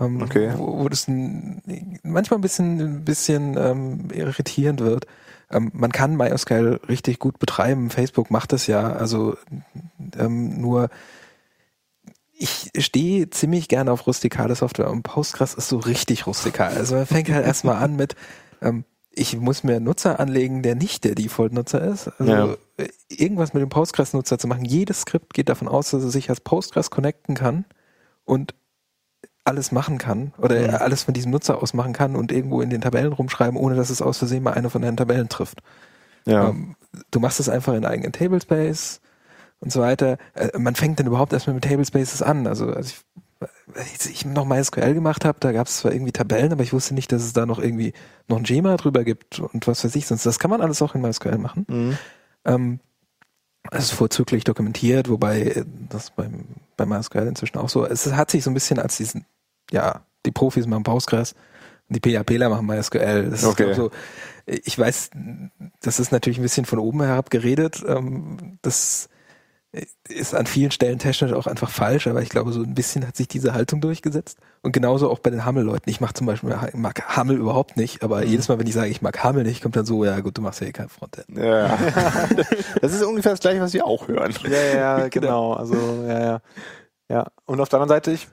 ähm, Okay. wo, wo das ein, manchmal ein bisschen, ein bisschen ähm, irritierend wird. Ähm, man kann MySQL richtig gut betreiben. Facebook macht das ja. Also ähm, nur ich stehe ziemlich gerne auf rustikale Software und Postgres ist so richtig rustikal. Also man fängt halt erstmal an mit, ähm, ich muss mir einen Nutzer anlegen, der nicht der Default-Nutzer ist. Also Ja. äh, irgendwas mit dem Postgres-Nutzer zu machen. Jedes Skript geht davon aus, dass er sich als Postgres connecten kann und alles machen kann oder Mhm. alles von diesem Nutzer aus machen kann und irgendwo in den Tabellen rumschreiben, ohne dass es aus Versehen mal eine von deinen Tabellen trifft. Ja. Ähm, du machst es einfach in eigenen Tablespace und so weiter. Äh, man fängt dann überhaupt erstmal mit Tablespaces an. Also als ich, als ich noch MySQL gemacht habe, da gab es zwar irgendwie Tabellen, aber ich wusste nicht, dass es da noch irgendwie noch ein Schema drüber gibt und was weiß ich. Sonst das kann man alles auch in MySQL machen. Mhm. Ähm, es ist vorzüglich dokumentiert, wobei äh, das beim, bei MySQL inzwischen auch so. Es hat sich so ein bisschen als diesen, ja, die Profis machen Postgres und die PHPler machen MySQL. Das Okay. ist so. Ich weiß, das ist natürlich ein bisschen von oben herab geredet. Ähm, das ist an vielen Stellen technisch auch einfach falsch, aber ich glaube, so ein bisschen hat sich diese Haltung durchgesetzt. Und genauso auch bei den Hammel-Leuten. Ich mache zum Beispiel, ich mag Hammel überhaupt nicht, aber Mhm. jedes Mal, wenn ich sage, ich mag Hammel nicht, kommt dann so, ja gut, du machst ja eh kein Frontend. Ja. das ist ungefähr das gleiche, was wir auch hören. Ja, ja, genau. Also, ja, ja. Ja. Und auf der anderen Seite, ich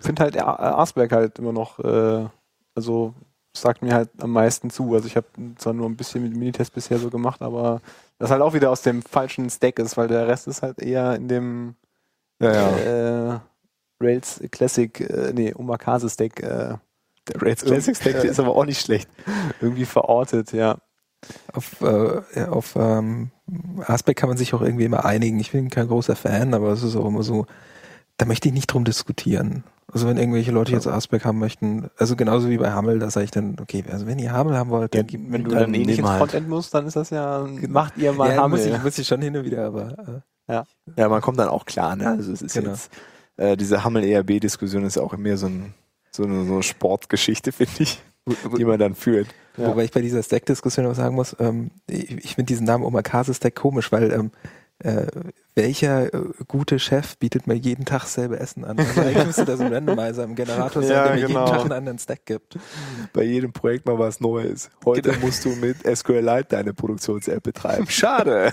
finde halt Arsberg halt immer noch, äh, also sagt mir halt am meisten zu. Also ich habe zwar nur ein bisschen mit Minitest bisher so gemacht, aber das halt auch wieder aus dem falschen Stack ist, weil der Rest ist halt eher in dem Ja, ja. äh, Rails Classic, äh, nee, Omakase Stack äh, Der Rails Classic Stack der ist aber auch nicht schlecht. irgendwie verortet, ja. Auf, äh, auf ähm, Aspect kann man sich auch irgendwie immer einigen. Ich bin kein großer Fan, aber es ist auch immer so, da möchte ich nicht drum diskutieren. Also wenn irgendwelche Leute jetzt Aspect haben möchten, also genauso wie bei Hamel, da sage ich dann, okay, also wenn ihr Hamel haben wollt, dann gebt Wenn du dann dann eh nicht ins halt. Frontend musst, dann ist das ja, macht ihr mal ja, muss Hammel. ich, muss ich schon hin und wieder, aber äh, Ja, man kommt dann auch klar, ne? Also es ist Genau. jetzt, äh, diese Hammel-ERB-Diskussion ist auch mehr so, ein, so eine, so eine Sportgeschichte, finde ich, die man dann führt. Ja. wobei ich bei dieser Stack-Diskussion auch sagen muss, ähm, ich, ich finde diesen Namen Omakase-Stack komisch, weil ähm, äh, welcher äh, gute Chef bietet mir jeden Tag selbe Essen an? Also eigentlich müsste da so ein Randomizer im Generator sein, Ja, der mir genau. jeden Tag einen anderen Stack gibt. Bei jedem Projekt mal was Neues. Heute Genau. musst du mit SQLite deine Produktions-App betreiben. Schade.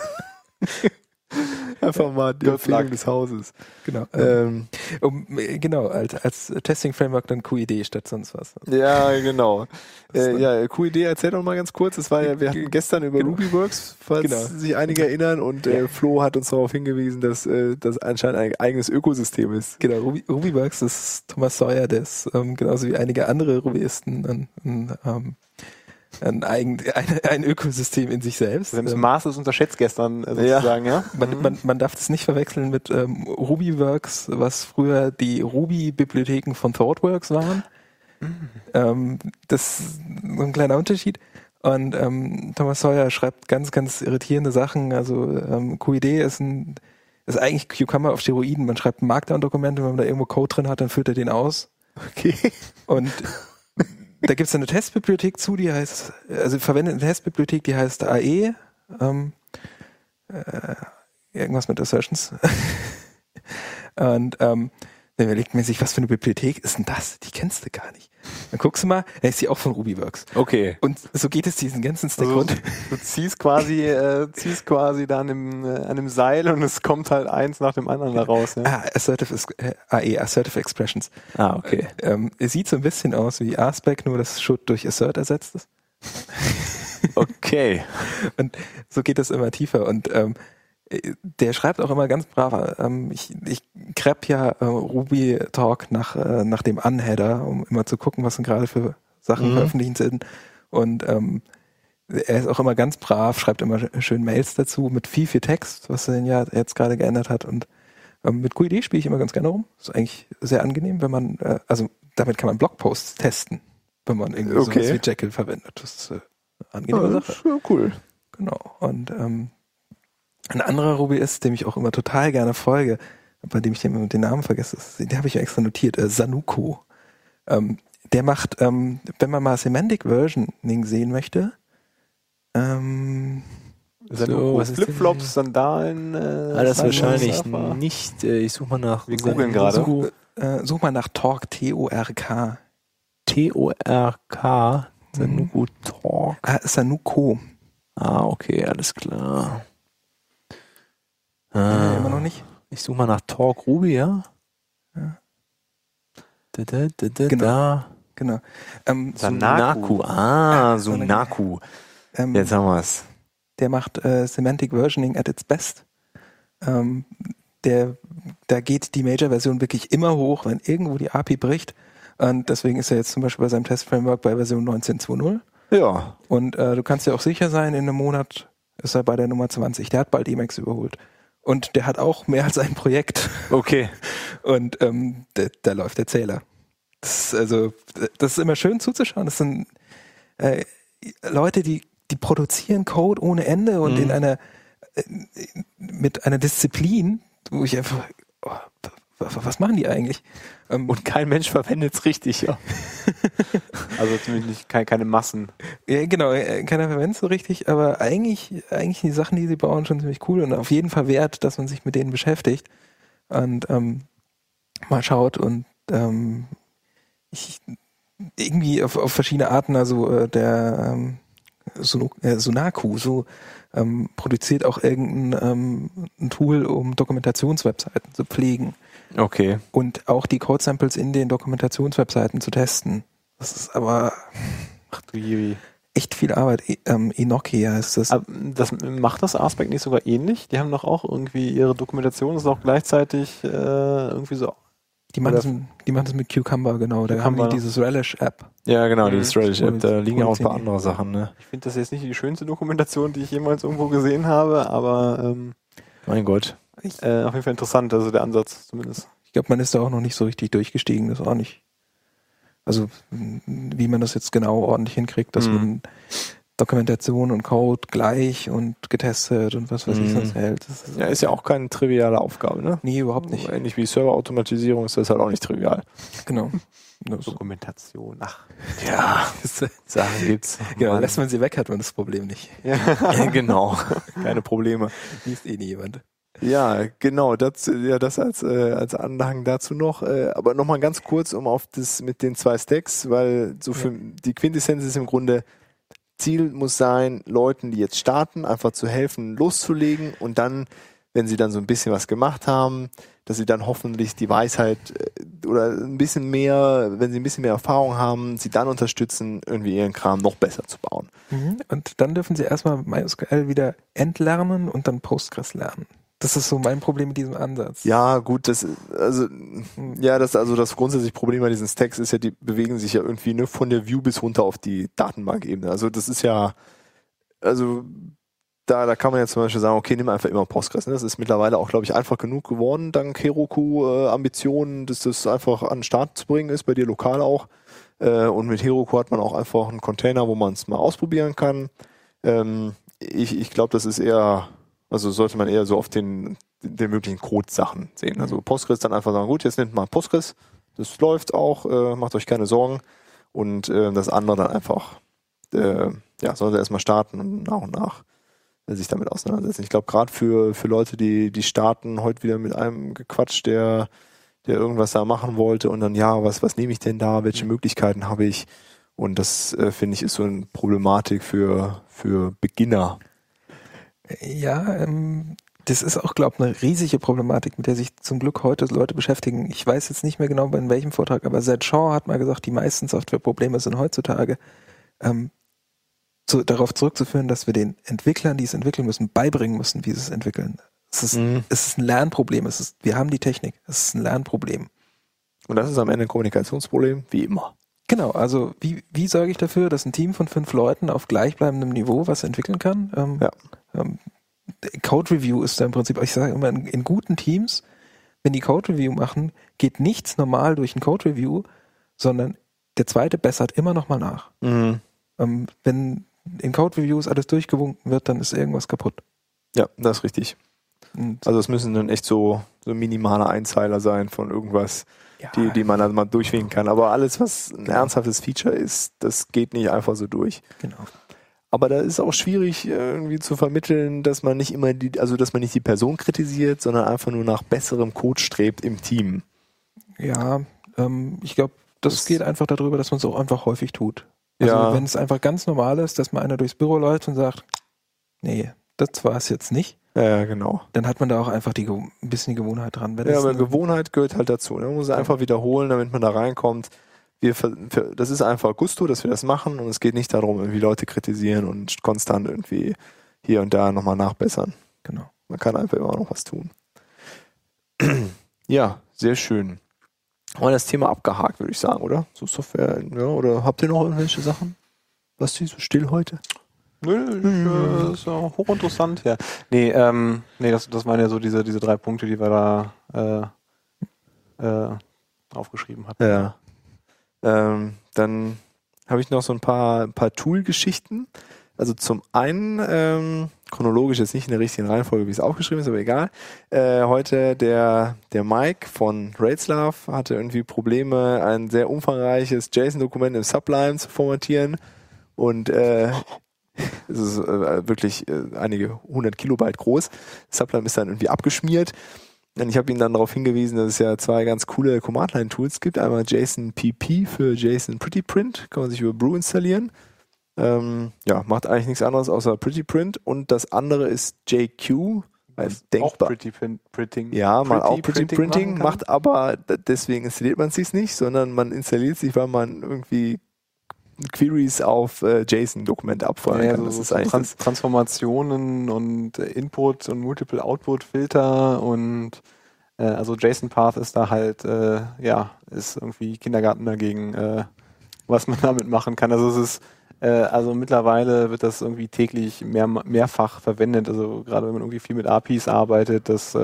Einfach mal die Empfehlung des Hauses. Genau. Ähm, um, äh, genau, als, als Testing-Framework dann QID statt sonst was. ja, genau. Äh, ja, QID, erzähl doch mal ganz kurz. Das war ja, wir hatten gestern über Genau. RubyWorks, falls Genau. sich einige erinnern, und äh, Flo hat uns darauf hingewiesen, dass äh, das anscheinend ein eigenes Ökosystem ist. Genau, Ruby, Rubyworks ist Thomas Sawyer, der ist ähm, genauso wie einige andere Rubyisten ein, ein, ähm, ein, eigen, ein, ein Ökosystem in sich selbst. Das Ähm, Maß ist unterschätzt gestern äh, Ja. sozusagen, ja. man, man, man darf das nicht verwechseln mit ähm, Rubyworks, was früher die Ruby-Bibliotheken von ThoughtWorks waren. Ähm, das ist so ein kleiner Unterschied. Und ähm, Thomas Sawyer schreibt ganz, ganz irritierende Sachen. Also ähm, QID ist ein ist eigentlich Cucumber auf Steroiden. Man schreibt ein Markdown-Dokument und wenn man da irgendwo Code drin hat, dann füllt er den aus. Okay. Und da gibt es eine Testbibliothek zu, die heißt, also verwendet eine Testbibliothek, die heißt AE, ähm, äh, irgendwas mit Assertions. Und ähm, dann überlegt man sich, was für eine Bibliothek ist denn das? Die kennst du gar nicht. Dann guckst du mal, dann ist die auch von Rubyworks. Okay. Und so geht es diesen ganzen Stack Also, du ziehst quasi, äh, ziehst quasi da an einem, äh, an einem Seil und es kommt halt eins nach dem anderen da raus. Ja. Ah, Assertive, äh, AE, Assertive Expressions. Ah, okay. Ähm, es sieht so ein bisschen aus wie ASPEC, nur dass Should durch Assert ersetzt ist. Okay. Und so geht es immer tiefer. Und ähm, äh, der schreibt auch immer ganz brav. Ähm, ich ich crepp ja äh, Ruby Talk nach, äh, nach dem Unheader, um immer zu gucken, was denn gerade für Sachen Mhm. veröffentlicht sind. Und ähm, er ist auch immer ganz brav, schreibt immer sch- schön Mails dazu mit viel, viel Text, was er denn ja jetzt gerade geändert hat. Und ähm, mit QED spiele ich immer ganz gerne rum. Ist eigentlich sehr angenehm, wenn man, äh, also damit kann man Blogposts testen. wenn man irgendwie Okay. sowas wie Jekyll verwendet. Das ist äh, eine angenehme Ja, Sache. ist, äh, cool. Genau. Und ähm, ein anderer Ruby ist, dem ich auch immer total gerne folge, bei dem ich den, den Namen vergesse, den habe ich ja extra notiert, äh, Sanuko. Ähm, der macht, ähm, wenn man mal Semantic Versioning sehen möchte, ähm, So, was ist Flipflops, Sandalen. Äh, Ah, das wahrscheinlich nicht. Äh, ich suche mal nach. Wir googeln gerade. such, äh, such mal nach Torque, T-O-R-K. T-O-R-K. Sanuku Talk. Ah, Sanuko. Ah, okay, alles klar. Äh, Ah, immer noch nicht? Ich suche mal nach Talk Ruby, ja? Ja. Da, da, da, Genau. da. Genau. Ähm, Sunaku. Ah, Sunaku. ähm, Jetzt haben wir es. der macht äh, Semantic Versioning at its best. Ähm, der, da geht die Major-Version wirklich immer hoch, wenn irgendwo die API bricht. Und deswegen ist er jetzt zum Beispiel bei seinem Test-Framework bei Version 19.2.0. Ja, Und äh, du kannst dir auch sicher sein, in einem Monat ist er bei der Nummer 20. Der hat bald Emacs überholt. Und der hat auch mehr als ein Projekt. Okay. Und ähm, da, läuft der Zähler. Das ist also, das ist immer schön zuzuschauen. Das sind äh, Leute, die, die produzieren Code ohne Ende und Mhm. in einer äh, mit einer Disziplin, wo ich einfach, oh, was machen die eigentlich? Ähm, Und kein Mensch verwendet es richtig, ja. Also zumindest nicht, keine, keine Massen. ja, genau, äh, keiner verwendet so richtig, aber eigentlich, eigentlich die Sachen, die sie bauen, schon ziemlich cool und auf jeden Fall wert, dass man sich mit denen beschäftigt und ähm, mal schaut und ähm, ich irgendwie auf, auf verschiedene Arten, also äh, der ähm, Sunu- äh, Sunaku, so ähm, produziert auch irgendein ähm, Tool, um Dokumentationswebseiten zu pflegen Okay. und auch die Code-Samples in den Dokumentationswebseiten zu testen. Das ist aber Ach du Jiri. echt viel Arbeit. E- Ähm, Enoki heißt das. Aber das macht das Aspect nicht sogar ähnlich? Die haben doch auch irgendwie ihre Dokumentation ist auch gleichzeitig äh, irgendwie so. Die machen, das, die machen das mit Cucumber, genau. Da haben die dieses Relish-App. ja genau, Mhm. die Strategy App, da liegen ja auch ein paar andere Sachen, ne? Ich finde das jetzt nicht die schönste Dokumentation, die ich jemals irgendwo gesehen habe, aber ähm, Mein Gott. äh, auf jeden Fall interessant, also der Ansatz zumindest. Ich glaube, man ist da auch noch nicht so richtig durchgestiegen. Das ist auch nicht. Also, wie man das jetzt genau ordentlich hinkriegt, dass Mhm. man Dokumentation und Code gleich und getestet und was weiß ich Mhm. sonst hält. Das ist Ja, ist ja auch keine triviale Aufgabe, ne? Nee, überhaupt nicht. Ähnlich wie Serverautomatisierung ist das halt auch nicht trivial. Genau. Dokumentation. Ach. Ja, Sachen gibt's. Genau, Mann. lässt man sie weg, hat man das Problem nicht. ja, genau. Keine Probleme. Liest eh nie jemand. Ja, genau, das, ja, das als, äh, als Anhang dazu noch. Äh, aber nochmal ganz kurz, um auf das mit den zwei Stacks, weil so für die Quintessenz ist im Grunde, Ziel muss sein, Leuten, die jetzt starten, einfach zu helfen, loszulegen und dann, wenn sie dann so ein bisschen was gemacht haben, dass sie dann hoffentlich die Weisheit äh, oder ein bisschen mehr, wenn sie ein bisschen mehr Erfahrung haben, sie dann unterstützen, irgendwie ihren Kram noch besser zu bauen. Und dann dürfen sie erstmal MySQL wieder entlernen und dann Postgres lernen. Das ist so mein Problem mit diesem Ansatz. Ja, gut, das also ja, das also das grundsätzliche Problem bei diesen Stacks ist ja, die bewegen sich ja irgendwie ne, von der View bis runter auf die Datenbankebene. Also das ist ja also da, da kann man jetzt zum Beispiel sagen, okay, nimm einfach immer Postgres. Ne? Das ist mittlerweile auch, glaube ich, einfach genug geworden, dank Heroku-Ambitionen, dass das einfach an den Start zu bringen ist, bei dir lokal auch. Äh, und mit Heroku hat man auch einfach einen Container, wo man es mal ausprobieren kann. Ähm, ich ich glaube, das ist eher, also sollte man eher so auf den, den möglichen Code-Sachen sehen. Also Postgres dann einfach sagen, gut, jetzt nimmt mal Postgres, das läuft auch, äh, macht euch keine Sorgen. Und äh, das andere dann einfach, äh, ja, sollte erstmal starten und nach und nach äh, sich damit auseinandersetzen. Ich glaube, gerade für, für Leute, die, die starten, heute wieder mit einem gequatscht, der, der irgendwas da machen wollte und dann, ja, was, was nehme ich denn da, welche Möglichkeiten habe ich? Und das, äh, finde ich, ist so eine Problematik für, für Beginner. Ja, ähm, das ist auch, glaube ich, eine riesige Problematik, mit der sich zum Glück heute Leute beschäftigen. Ich weiß jetzt nicht mehr genau, in welchem Vortrag, aber Zed Shaw hat mal gesagt, die meisten Softwareprobleme sind heutzutage ähm, zu, darauf zurückzuführen, dass wir den Entwicklern, die es entwickeln müssen, beibringen müssen, wie sie es entwickeln. Es ist, Mhm. es ist ein Lernproblem. Es ist, wir haben die Technik. Es ist ein Lernproblem. Und das ist am Ende ein Kommunikationsproblem, wie immer. Genau, also wie, wie sorge ich dafür, dass ein Team von fünf Leuten auf gleichbleibendem Niveau was entwickeln kann? Ähm, Ja. ähm, Code Review ist da im Prinzip, ich sage immer, in, in guten Teams, wenn die Code Review machen, geht nichts normal durch ein Code Review, sondern der zweite bessert immer noch mal nach. Mhm. Ähm, wenn in Code-Reviews alles durchgewunken wird, dann ist irgendwas kaputt. Ja, das ist richtig. Und Also es müssen dann echt so, so minimale Einzeiler sein von irgendwas, ja, die, die man dann mal durchwinken kann. Aber alles, was ein ernsthaftes Feature ist, das geht nicht einfach so durch. genau. Aber da ist auch schwierig äh, irgendwie zu vermitteln, dass man nicht immer die, also dass man nicht die Person kritisiert, sondern einfach nur nach besserem Code strebt im Team. Ja, ähm, ich glaube, das, Das- geht einfach darüber, dass man es auch einfach häufig tut. Also Ja. wenn es einfach ganz normal ist, dass mal einer durchs Büro läuft und sagt, nee, das war es jetzt nicht, Ja, genau. dann hat man da auch einfach die, ein bisschen die Gewohnheit dran. Ja, aber Gewohnheit gehört halt dazu. Ne? Man muss es einfach wiederholen, damit man da reinkommt. Wir, das ist einfach Gusto, dass wir das machen und es geht nicht darum, irgendwie Leute kritisieren und konstant irgendwie hier und da nochmal nachbessern. genau. Man kann einfach immer noch was tun. ja, sehr schön. Haben wir das Thema abgehakt, würde ich sagen, oder? So Software, ja, oder habt ihr noch irgendwelche Sachen? Was ist so still heute? Nö, ich, äh, ist ja hochinteressant, ja. Nee, ähm, nee, das, das waren ja so diese, diese drei Punkte, die wir da äh, äh, aufgeschrieben hatten. Ja. Ähm, dann habe ich noch so ein paar, ein paar Tool-Geschichten. Also zum einen, ähm, chronologisch jetzt nicht in der richtigen Reihenfolge, wie es aufgeschrieben ist, aber egal. Äh, heute der, der Mike von Raidslav hatte irgendwie Probleme, ein sehr umfangreiches JSON-Dokument im Sublime zu formatieren. Und äh, es ist äh, wirklich äh, einige hundert Kilobyte groß. Sublime ist dann irgendwie abgeschmiert. Und ich habe ihn dann darauf hingewiesen, dass es ja zwei ganz coole Command-Line-Tools gibt. Einmal JSON PP für JSON Pretty Print, kann man sich über Brew installieren. Ähm, ja, macht eigentlich nichts anderes außer Pretty Print. Und das andere ist JQ, auch. Pretty Printing. Ja, mal auch Pretty Printing Printing, macht aber, deswegen installiert man sich nicht, sondern man installiert sich, weil man irgendwie Queries auf äh, JSON-Dokumente abfeuern Ja, kann. das so ist Trans Transformationen und äh, Input und Multiple Output Filter und äh, also JSON Path ist da halt äh, ja ist irgendwie Kindergarten dagegen, äh, was man damit machen kann. Also es ist also mittlerweile wird das irgendwie täglich mehr, mehrfach verwendet. Also gerade wenn man irgendwie viel mit APIs arbeitet, das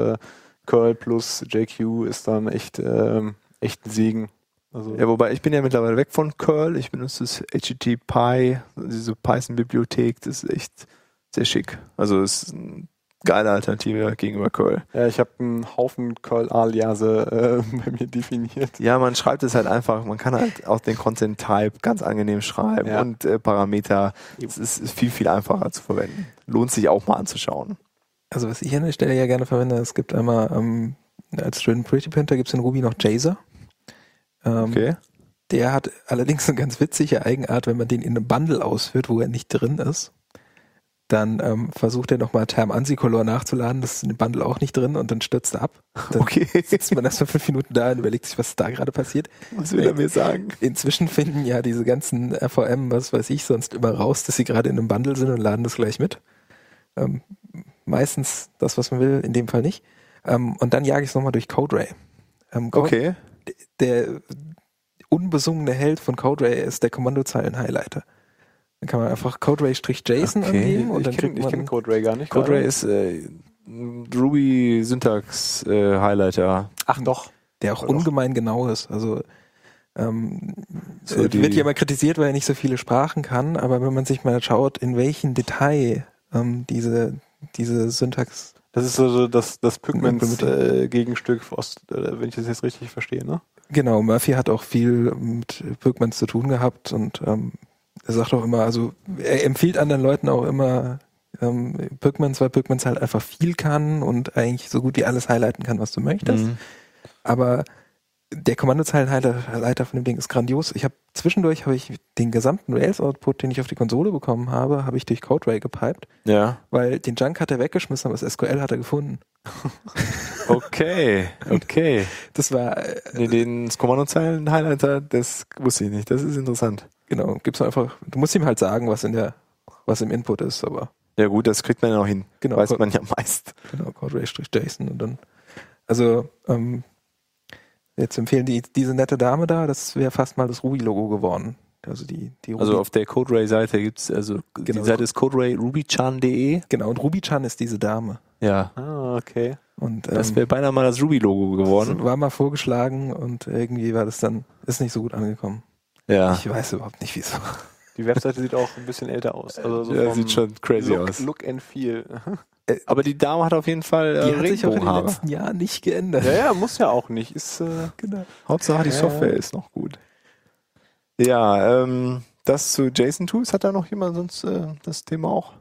Curl plus JQ ist dann echt ähm, echt ein Segen. Also Ja, wobei ich bin ja mittlerweile weg von Curl. Ich benutze das HTTP, diese Python-Bibliothek. Das ist echt sehr schick. Also es ist eine geile Alternative gegenüber Curl. Ja, ich habe einen Haufen Curl-Aliase äh, bei mir definiert. Ja, man schreibt es halt einfach. Man kann halt auch den Content-Type ganz angenehm schreiben Ja. und äh, Parameter. Es ist, ist viel, viel einfacher zu verwenden. Lohnt sich auch mal anzuschauen. Also was ich an der Stelle ja gerne verwende, es gibt einmal ähm, als schönen Pretty Printer gibt es in Ruby noch Jaser. Ähm, Okay. Der hat allerdings eine ganz witzige Eigenart, wenn man den in einem Bundle ausführt, wo er nicht drin ist. Dann ähm, versucht er nochmal Term Ansicolor nachzuladen, das ist in dem Bundle auch nicht drin und dann stürzt er ab. Dann Okay. sitzt man erst mal fünf Minuten da und überlegt sich, was da gerade passiert. Was will er mir sagen? Inzwischen finden ja diese ganzen RVM, was weiß ich, sonst immer raus, dass sie gerade in einem Bundle sind und laden das gleich mit. Ähm, meistens das, was man will, in dem Fall nicht. Ähm, und dann jage ich es nochmal durch CodeRay. Ähm, Code- Okay. Der unbesungene Held von CodeRay ist der Kommandozeilen-Highlighter. Dann kann man einfach CodeRay-JSON Okay. angeben und ich dann kenne kriegt man kenn CodeRay gar nicht. CodeRay ist äh, Ruby Syntax äh. Ach doch. der auch Oder doch. ungemein genau ist. Also ähm, So äh, die- wird ja immer kritisiert, weil er nicht so viele Sprachen kann, aber wenn man sich mal schaut, in welchem Detail ähm, diese, diese Syntax Das ist so das, das Implementiert. Pigments-Gegenstück, äh, wenn ich das jetzt richtig verstehe, ne? Genau, Murphy hat auch viel mit Pigments zu tun gehabt und ähm, er sagt auch immer, also er empfiehlt anderen Leuten auch immer ähm, Pigments, weil Pigments halt einfach viel kann und eigentlich so gut wie alles highlighten kann, was du möchtest. Mhm. Aber der Kommandozeilenleiter von dem Ding ist grandios. Ich habe zwischendurch habe ich den gesamten Rails-Output, den ich auf die Konsole bekommen habe, habe ich durch CodeRay gepiped, Ja. weil den Junk hat er weggeschmissen, aber das SQL hat er gefunden. Okay. Okay. Das war äh, Nee, den Kommandozeilen-Highlighter, das wusste ich nicht. Das ist interessant. genau, gibt's einfach. Du musst ihm halt sagen, was in der was im Input ist, aber Ja gut, das kriegt man ja auch hin. Genau. Weiß man ja meist. Genau, CodeRay-JSON und dann. Also, ähm, jetzt empfehlen die diese nette Dame da, das wäre fast mal das Ruby-Logo geworden. Also die, die Ruby, Also auf der CodeRay-Seite gibt's also Genau. die Seite ist coderay.rubychan.de. genau, und RubyChan ist diese Dame. Ja. Ah, okay. Und Das ähm, wäre beinahe mal das Ruby-Logo geworden. war mal vorgeschlagen und irgendwie war das dann, ist nicht so gut angekommen. Ja. Ich weiß überhaupt nicht, wieso. Die Webseite sieht auch ein bisschen älter aus. Also so Ja, sieht schon crazy Look, aus. Look and Feel. Aber die Dame hat auf jeden Fall äh, Die hat sich auch in den letzten Jahren nicht geändert. Ja, ja, muss ja auch nicht. Ist, äh, Genau. Hauptsache die. Software ist noch gut. Ja, ähm, das zu JSON Tools hat da noch jemand sonst äh, das Thema auch?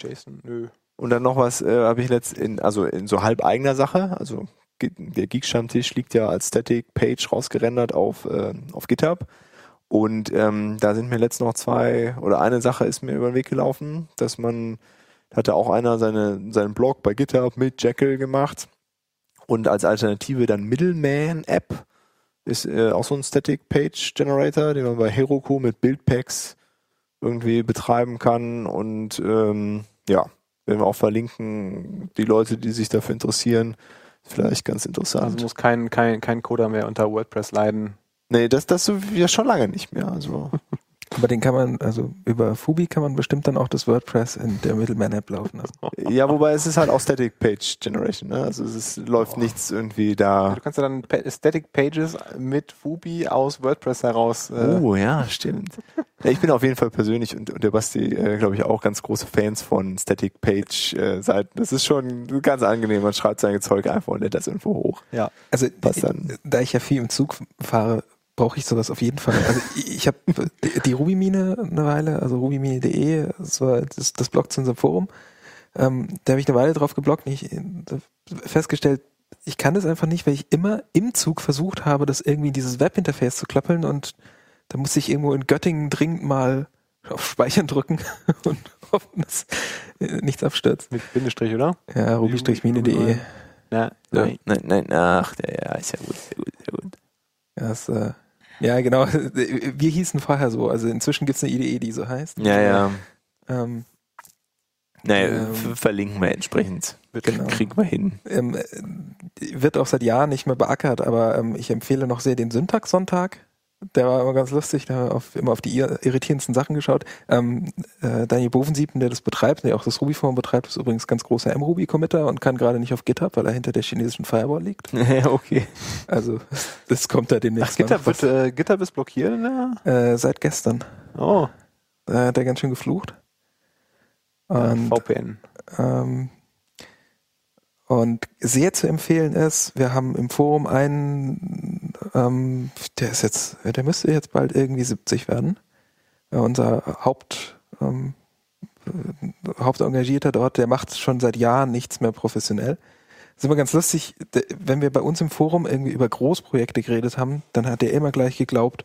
Jason, nö. Und dann noch was äh, habe ich letzt in also in so halb eigener Sache, also der Geek-Stammtisch liegt ja als Static Page rausgerendert auf äh, auf GitHub und ähm, da sind mir letzt noch zwei oder eine Sache ist mir über den Weg gelaufen, dass man hatte auch einer seine seinen Blog bei GitHub mit Jekyll gemacht und als Alternative dann Middleman App ist äh, auch so ein Static Page Generator, den man bei Heroku mit Buildpacks irgendwie betreiben kann und ähm, ja, werden wir auch verlinken, die Leute, die sich dafür interessieren, vielleicht ganz interessant. Also muss kein, kein, kein Coder mehr unter WordPress leiden. Nee, das, das so ja schon lange nicht mehr. Also Aber den kann man, also über Fubi kann man bestimmt dann auch das WordPress in der Middleman-App laufen lassen. ja, wobei es ist halt auch Static Page Generation, ne? Also es ist, läuft nichts irgendwie da. Du kannst ja dann Static Pages mit Fubi aus WordPress heraus. Äh, Oh ja, stimmt. Ja, ich bin auf jeden Fall persönlich und, und der Basti, äh, glaube ich, auch ganz große Fans von Static Page äh, Seiten. Das ist schon ganz angenehm. Man schreibt sein Zeug einfach und lädt das irgendwo hoch. ja. Also Was dann? da ich ja viel im Zug fahre, brauche ich sowas auf jeden Fall. Also ich, habe die, die Ruby-Mine eine Weile, also rubymine.de, das war das, das Blog zu unserem Forum. Ähm, da habe ich eine Weile drauf geblockt und ich äh, festgestellt, ich kann das einfach nicht, weil ich immer im Zug versucht habe, das irgendwie in dieses Webinterface zu klappeln und da musste ich irgendwo in Göttingen dringend mal auf Speichern drücken und hoffen, dass äh, nichts abstürzt. Mit Bindestrich, oder? Ja, ruby-mine.de. Ja, Ja. nein. Nein, nein, ach, ja, ja, ist ja gut, sehr gut, sehr gut. Ja, das, äh, ja, genau. Wir hießen vorher so. Also inzwischen gibt's eine IDE, die so heißt. Ja, ja. Ähm, Naja, Ähm, verlinken wir entsprechend. Genau. Kriegen wir hin. ähm, äh, wird auch seit Jahren nicht mehr beackert, aber ähm, ich empfehle noch sehr den Syntax-Sonntag. Der war immer ganz lustig, da haben wir immer auf die ir- irritierendsten Sachen geschaut. Ähm, äh, Daniel Bovensiepen, der das betreibt, der auch das Ruby-Forum betreibt, ist übrigens ganz großer M-Ruby-Committer und kann gerade nicht auf GitHub, weil er hinter der chinesischen Firewall liegt. Ja, okay. Also das kommt da demnächst. Ach, GitHub, wird, äh, GitHub ist blockiert? Ne? Äh, seit gestern. Oh, Da hat er ganz schön geflucht. Und VPN. Ähm, und sehr zu empfehlen ist, wir haben im Forum einen, ähm, der ist jetzt, der müsste jetzt bald irgendwie 70 werden. Äh, unser Haupt, ähm, äh, Hauptengagierter dort, der macht schon seit Jahren nichts mehr professionell. Das ist immer ganz lustig, wenn wir bei uns im Forum irgendwie über Großprojekte geredet haben, dann hat der immer gleich geglaubt,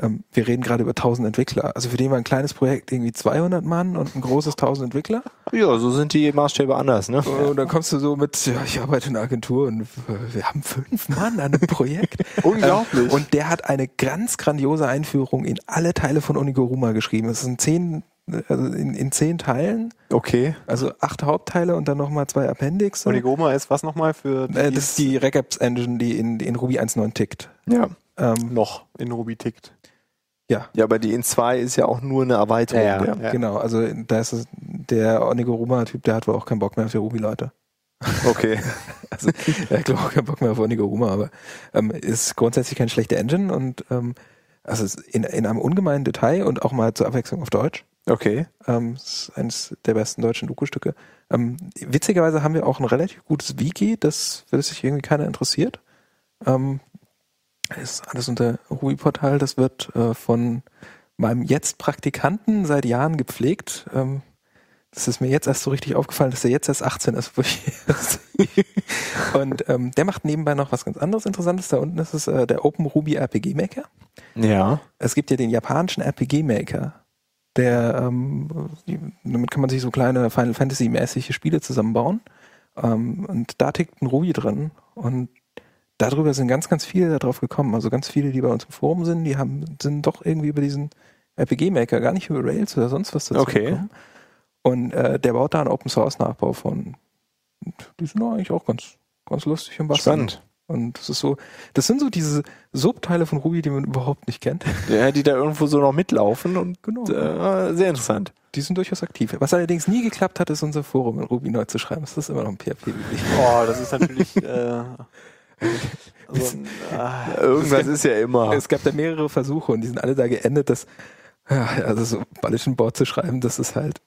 ähm, wir reden gerade über 1000 Entwickler. Also für den war ein kleines Projekt irgendwie 200 Mann und ein großes 1000 Entwickler. Ja, so sind die Maßstäbe anders, ne? Und dann kommst du so mit, ja, ich arbeite in einer Agentur und wir haben fünf Mann an einem Projekt. Unglaublich. Ähm, Und der hat eine ganz grandiose Einführung in alle Teile von Onigoruma geschrieben. Es sind zehn, also in, in zehn Teilen, Okay. also acht Hauptteile und dann nochmal zwei Appendix. Onigoma ist was nochmal für Äh, das ist die Recaps Engine, die in, in Ruby 1.9 tickt. Ja. Ähm, noch in Ruby tickt. ja, Ja, aber die in 2 ist ja auch nur eine Erweiterung. Ja, ja. der- Ja. genau. Also da ist es, der Onigoruma-Typ, der hat wohl auch keinen Bock mehr auf die Ruby-Leute. Okay. Also, er hat glaube auch keinen Bock mehr auf Onigoruma, aber ähm, ist grundsätzlich keine schlechte Engine und ähm, also es ist in, in einem ungemeinen Detail und auch mal zur Abwechslung auf Deutsch. Okay. Ähm, ist eines der besten deutschen Doku-Stücke. Ähm, witzigerweise haben wir auch ein relativ gutes Wiki, das für das sich irgendwie keiner interessiert. Ähm, ist alles unter Ruby-Portal, das wird äh, von meinem jetzt Praktikanten seit Jahren gepflegt. Ähm, das ist mir jetzt erst so richtig aufgefallen, dass er jetzt erst 18 ist. wo ich erst- Und ähm, der macht nebenbei noch was ganz anderes Interessantes. Da unten ist es äh, der Open Ruby RPG Maker. Ja. Es gibt ja den japanischen RPG Maker, der ähm, damit kann man sich so kleine Final Fantasy mäßige Spiele zusammenbauen. Ähm, und da tickt ein Ruby drin und darüber sind ganz, ganz viele da drauf gekommen. Also ganz viele, die bei uns im Forum sind, die haben sind doch irgendwie über diesen RPG Maker, gar nicht über Rails oder sonst was dazu Okay. gekommen. Und äh, der baut da einen Open Source Nachbau von. Und Die sind doch eigentlich auch ganz, ganz lustig und basteln. Spannend. Und das ist so, das sind so diese Subteile von Ruby, die man überhaupt nicht kennt. Ja, die da irgendwo so noch mitlaufen und Genau. äh, sehr interessant. Die sind durchaus aktiv. Was allerdings nie geklappt hat, ist unser Forum in Ruby neu zu schreiben. Das ist immer noch ein PHP. Oh, das ist natürlich. äh, also, Irgendwas ist ja immer. Es gab da mehrere Versuche und die sind alle da geendet, dass, ja, also so Bulletin Board zu schreiben, das ist halt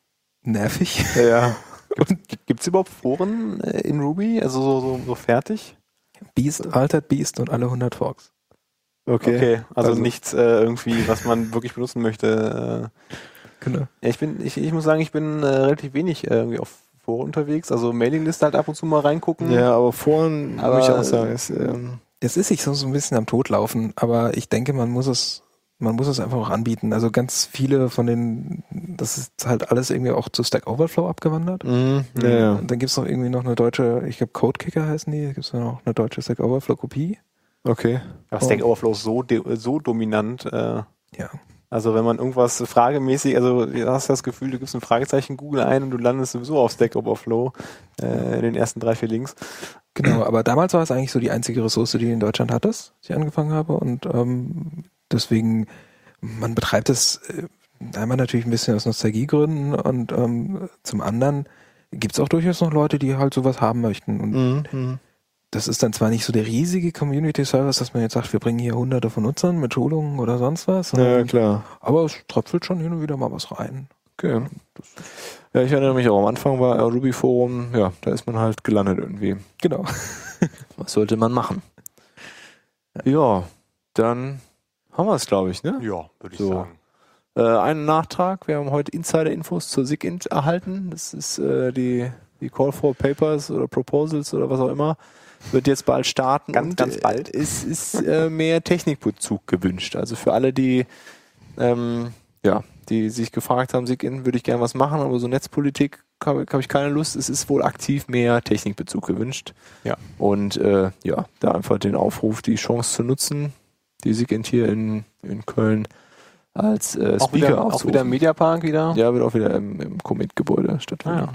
nervig. Ja. Gibt es überhaupt Foren äh, in Ruby? Also so, so, so fertig? Beast, Altered Beast und alle 100 Forks. Okay. Also, Also- nichts äh, irgendwie, was man wirklich benutzen möchte. Genau. Äh. Ja, ich bin, ich, ich muss sagen, ich bin äh, relativ wenig äh, irgendwie auf Foren unterwegs. Also Mailingliste halt ab und zu mal reingucken. Ja, aber vorhin, Aber- muss ich auch sagen, ist, ähm, Es ist sich so, ein bisschen am Tod laufen, aber ich denke, man muss es, man muss es einfach auch anbieten. Also ganz viele von den, das ist halt alles irgendwie auch zu Stack Overflow abgewandert. mh, ja, ja. Und dann gibt's noch irgendwie noch eine deutsche, ich glaube Codekicker heißen die, gibt's noch eine deutsche Stack Overflow Kopie. Okay. Aber Stack Overflow ist so, de- so dominant. Äh, Ja. Also wenn man irgendwas fragemäßig, also du hast das Gefühl, du gibst ein Fragezeichen Google ein und du landest sowieso auf Stack Overflow äh, in den ersten drei, vier Links. Genau, aber damals war es eigentlich so die einzige Ressource, die in Deutschland hattest, als ich angefangen habe. Und ähm, deswegen, man betreibt es äh, einmal natürlich ein bisschen aus Nostalgiegründen und ähm, zum anderen gibt es auch durchaus noch Leute, die halt sowas haben möchten. Und Mhm. Das ist dann zwar nicht so der riesige Community-Service, dass man jetzt sagt, wir bringen hier hunderte von Nutzern mit Schulungen oder sonst was, Ja, klar. aber es tröpfelt schon hin und wieder mal was rein. Okay. Ja, ich erinnere mich auch am Anfang war Ruby Forum, ja, da ist man halt gelandet irgendwie. Genau. Was sollte man machen? Ja, dann haben wir es, glaube ich, ne? Ja, würde ich So. sagen. Äh, einen Nachtrag. Wir haben heute Insider-Infos zur SIGINT erhalten. Das ist äh, die, die Call for Papers oder Proposals oder was auch immer. Wird jetzt bald starten. Ganz, ganz äh, bald. Es ist äh, mehr Technikbezug gewünscht. Also für alle, die, ähm, ja, die sich gefragt haben, SIGINT würde ich gerne was machen, aber so Netzpolitik habe hab ich keine Lust. Es ist wohl aktiv mehr Technikbezug gewünscht. Ja. Und äh, ja, da einfach den Aufruf, die Chance zu nutzen, die SIGINT hier in, in Köln als äh, Auch Speaker wieder, auch aufzurufen. wieder im Mediapark wieder? Ja, wird auch wieder im, im Commit-Gebäude stattfinden. Ah,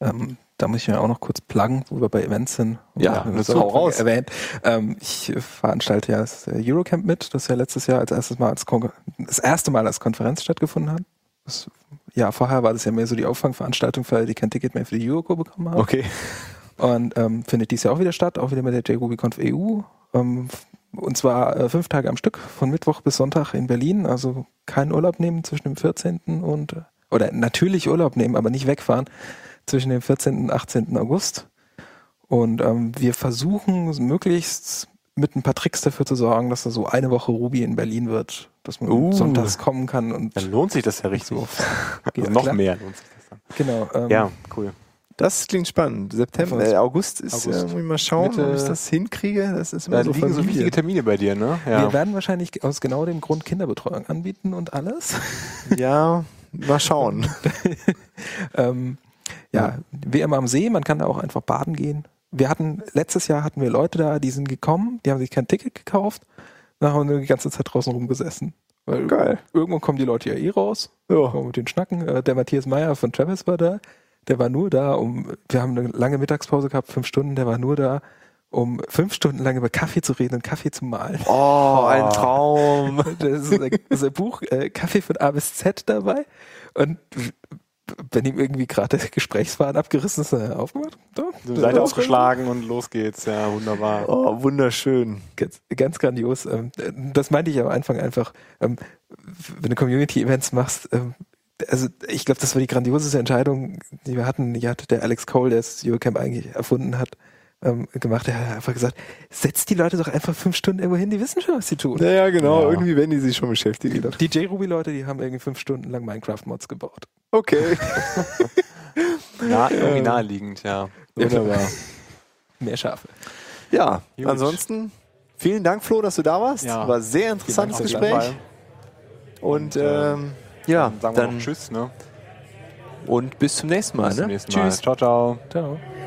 ja. Ähm, da muss ich mir auch noch kurz pluggen, wo wir bei Events sind. Ja, das auch raus. erwähnt. Ähm, ich veranstalte ja das äh, Eurocamp mit, das ja letztes Jahr als erstes Mal als Kon das erste Mal als Konferenz stattgefunden hat. Das, ja, vorher war das ja mehr so die Auffangveranstaltung für alle, die kein Ticket mehr für die Euroco bekommen haben. Okay. Und ähm, findet dies Jahr auch wieder statt, auch wieder mit der JRubyConf EU. Ähm, und zwar äh, fünf Tage am Stück, von Mittwoch bis Sonntag in Berlin. Also keinen Urlaub nehmen zwischen dem 14. und, oder natürlich Urlaub nehmen, aber nicht wegfahren, zwischen dem 14. und 18. August. Und ähm, wir versuchen möglichst mit ein paar Tricks dafür zu sorgen, dass da so eine Woche Ruby in Berlin wird, dass man Uh. sonntags kommen kann und Dann lohnt sich das ja richtig. so. Also Ja, noch klar. mehr lohnt sich das dann. Genau. Ähm, Ja, cool. Das klingt spannend. September, äh, August ist, August. äh, muss ich mal schauen, Mitte- ob ich das hinkriege. Das ist immer Da so liegen so wichtige Termine bei dir, ne? Wir werden wahrscheinlich aus genau dem Grund Kinderbetreuung anbieten und alles. Ja, mal schauen. Ähm, ja, wie immer am See, man kann da auch einfach baden gehen. Wir hatten, letztes Jahr hatten wir Leute da, die sind gekommen, die haben sich kein Ticket gekauft, dann haben wir die ganze Zeit draußen rumgesessen. Weil Geil. irgendwann kommen die Leute ja eh raus, Ja. mit den Schnacken. Äh, Der Matthias Meyer von Travis war da, der war nur da, um, wir haben eine lange Mittagspause gehabt, fünf Stunden, der war nur da, um fünf Stunden lang über Kaffee zu reden und Kaffee zu malen. Oh, ein Traum. Da ist ein, ist ein Buch, äh, Kaffee von A bis Z dabei. Und wenn ihm irgendwie gerade der Gesprächsfaden abgerissen ist, äh, aufgemacht. Da, Seite ausgeschlagen und los geht's. Ja, wunderbar. Oh, wunderschön. Ganz, ganz grandios. Ähm, das meinte ich am Anfang einfach. Ähm, wenn du Community-Events machst, ähm, also ich glaube, das war die grandioseste Entscheidung, die wir hatten. Die hatte der Alex Cole, der das Eurocamp eigentlich erfunden hat, ähm, gemacht. Er hat einfach gesagt, setzt die Leute doch einfach fünf Stunden irgendwo hin, die wissen schon, was sie tun. Ja, ja, genau. Ja. Irgendwie werden die sich schon beschäftigen. Die DJ-Ruby-Leute, die haben irgendwie fünf Stunden lang Minecraft-Mods gebaut. Okay. Ja, irgendwie naheliegend, ja. Wunderbar. Mehr Schafe. Ja, Gut. ansonsten vielen Dank, Flo, dass du da warst. Ja. War ein sehr interessantes Gespräch. Und, Und, äh, ähm, ja, Dann sagen wir dann noch Tschüss, ne? und bis zum nächsten Mal. Bis zum ne? nächsten Tschüss. Mal. Ciao, ciao. Ciao.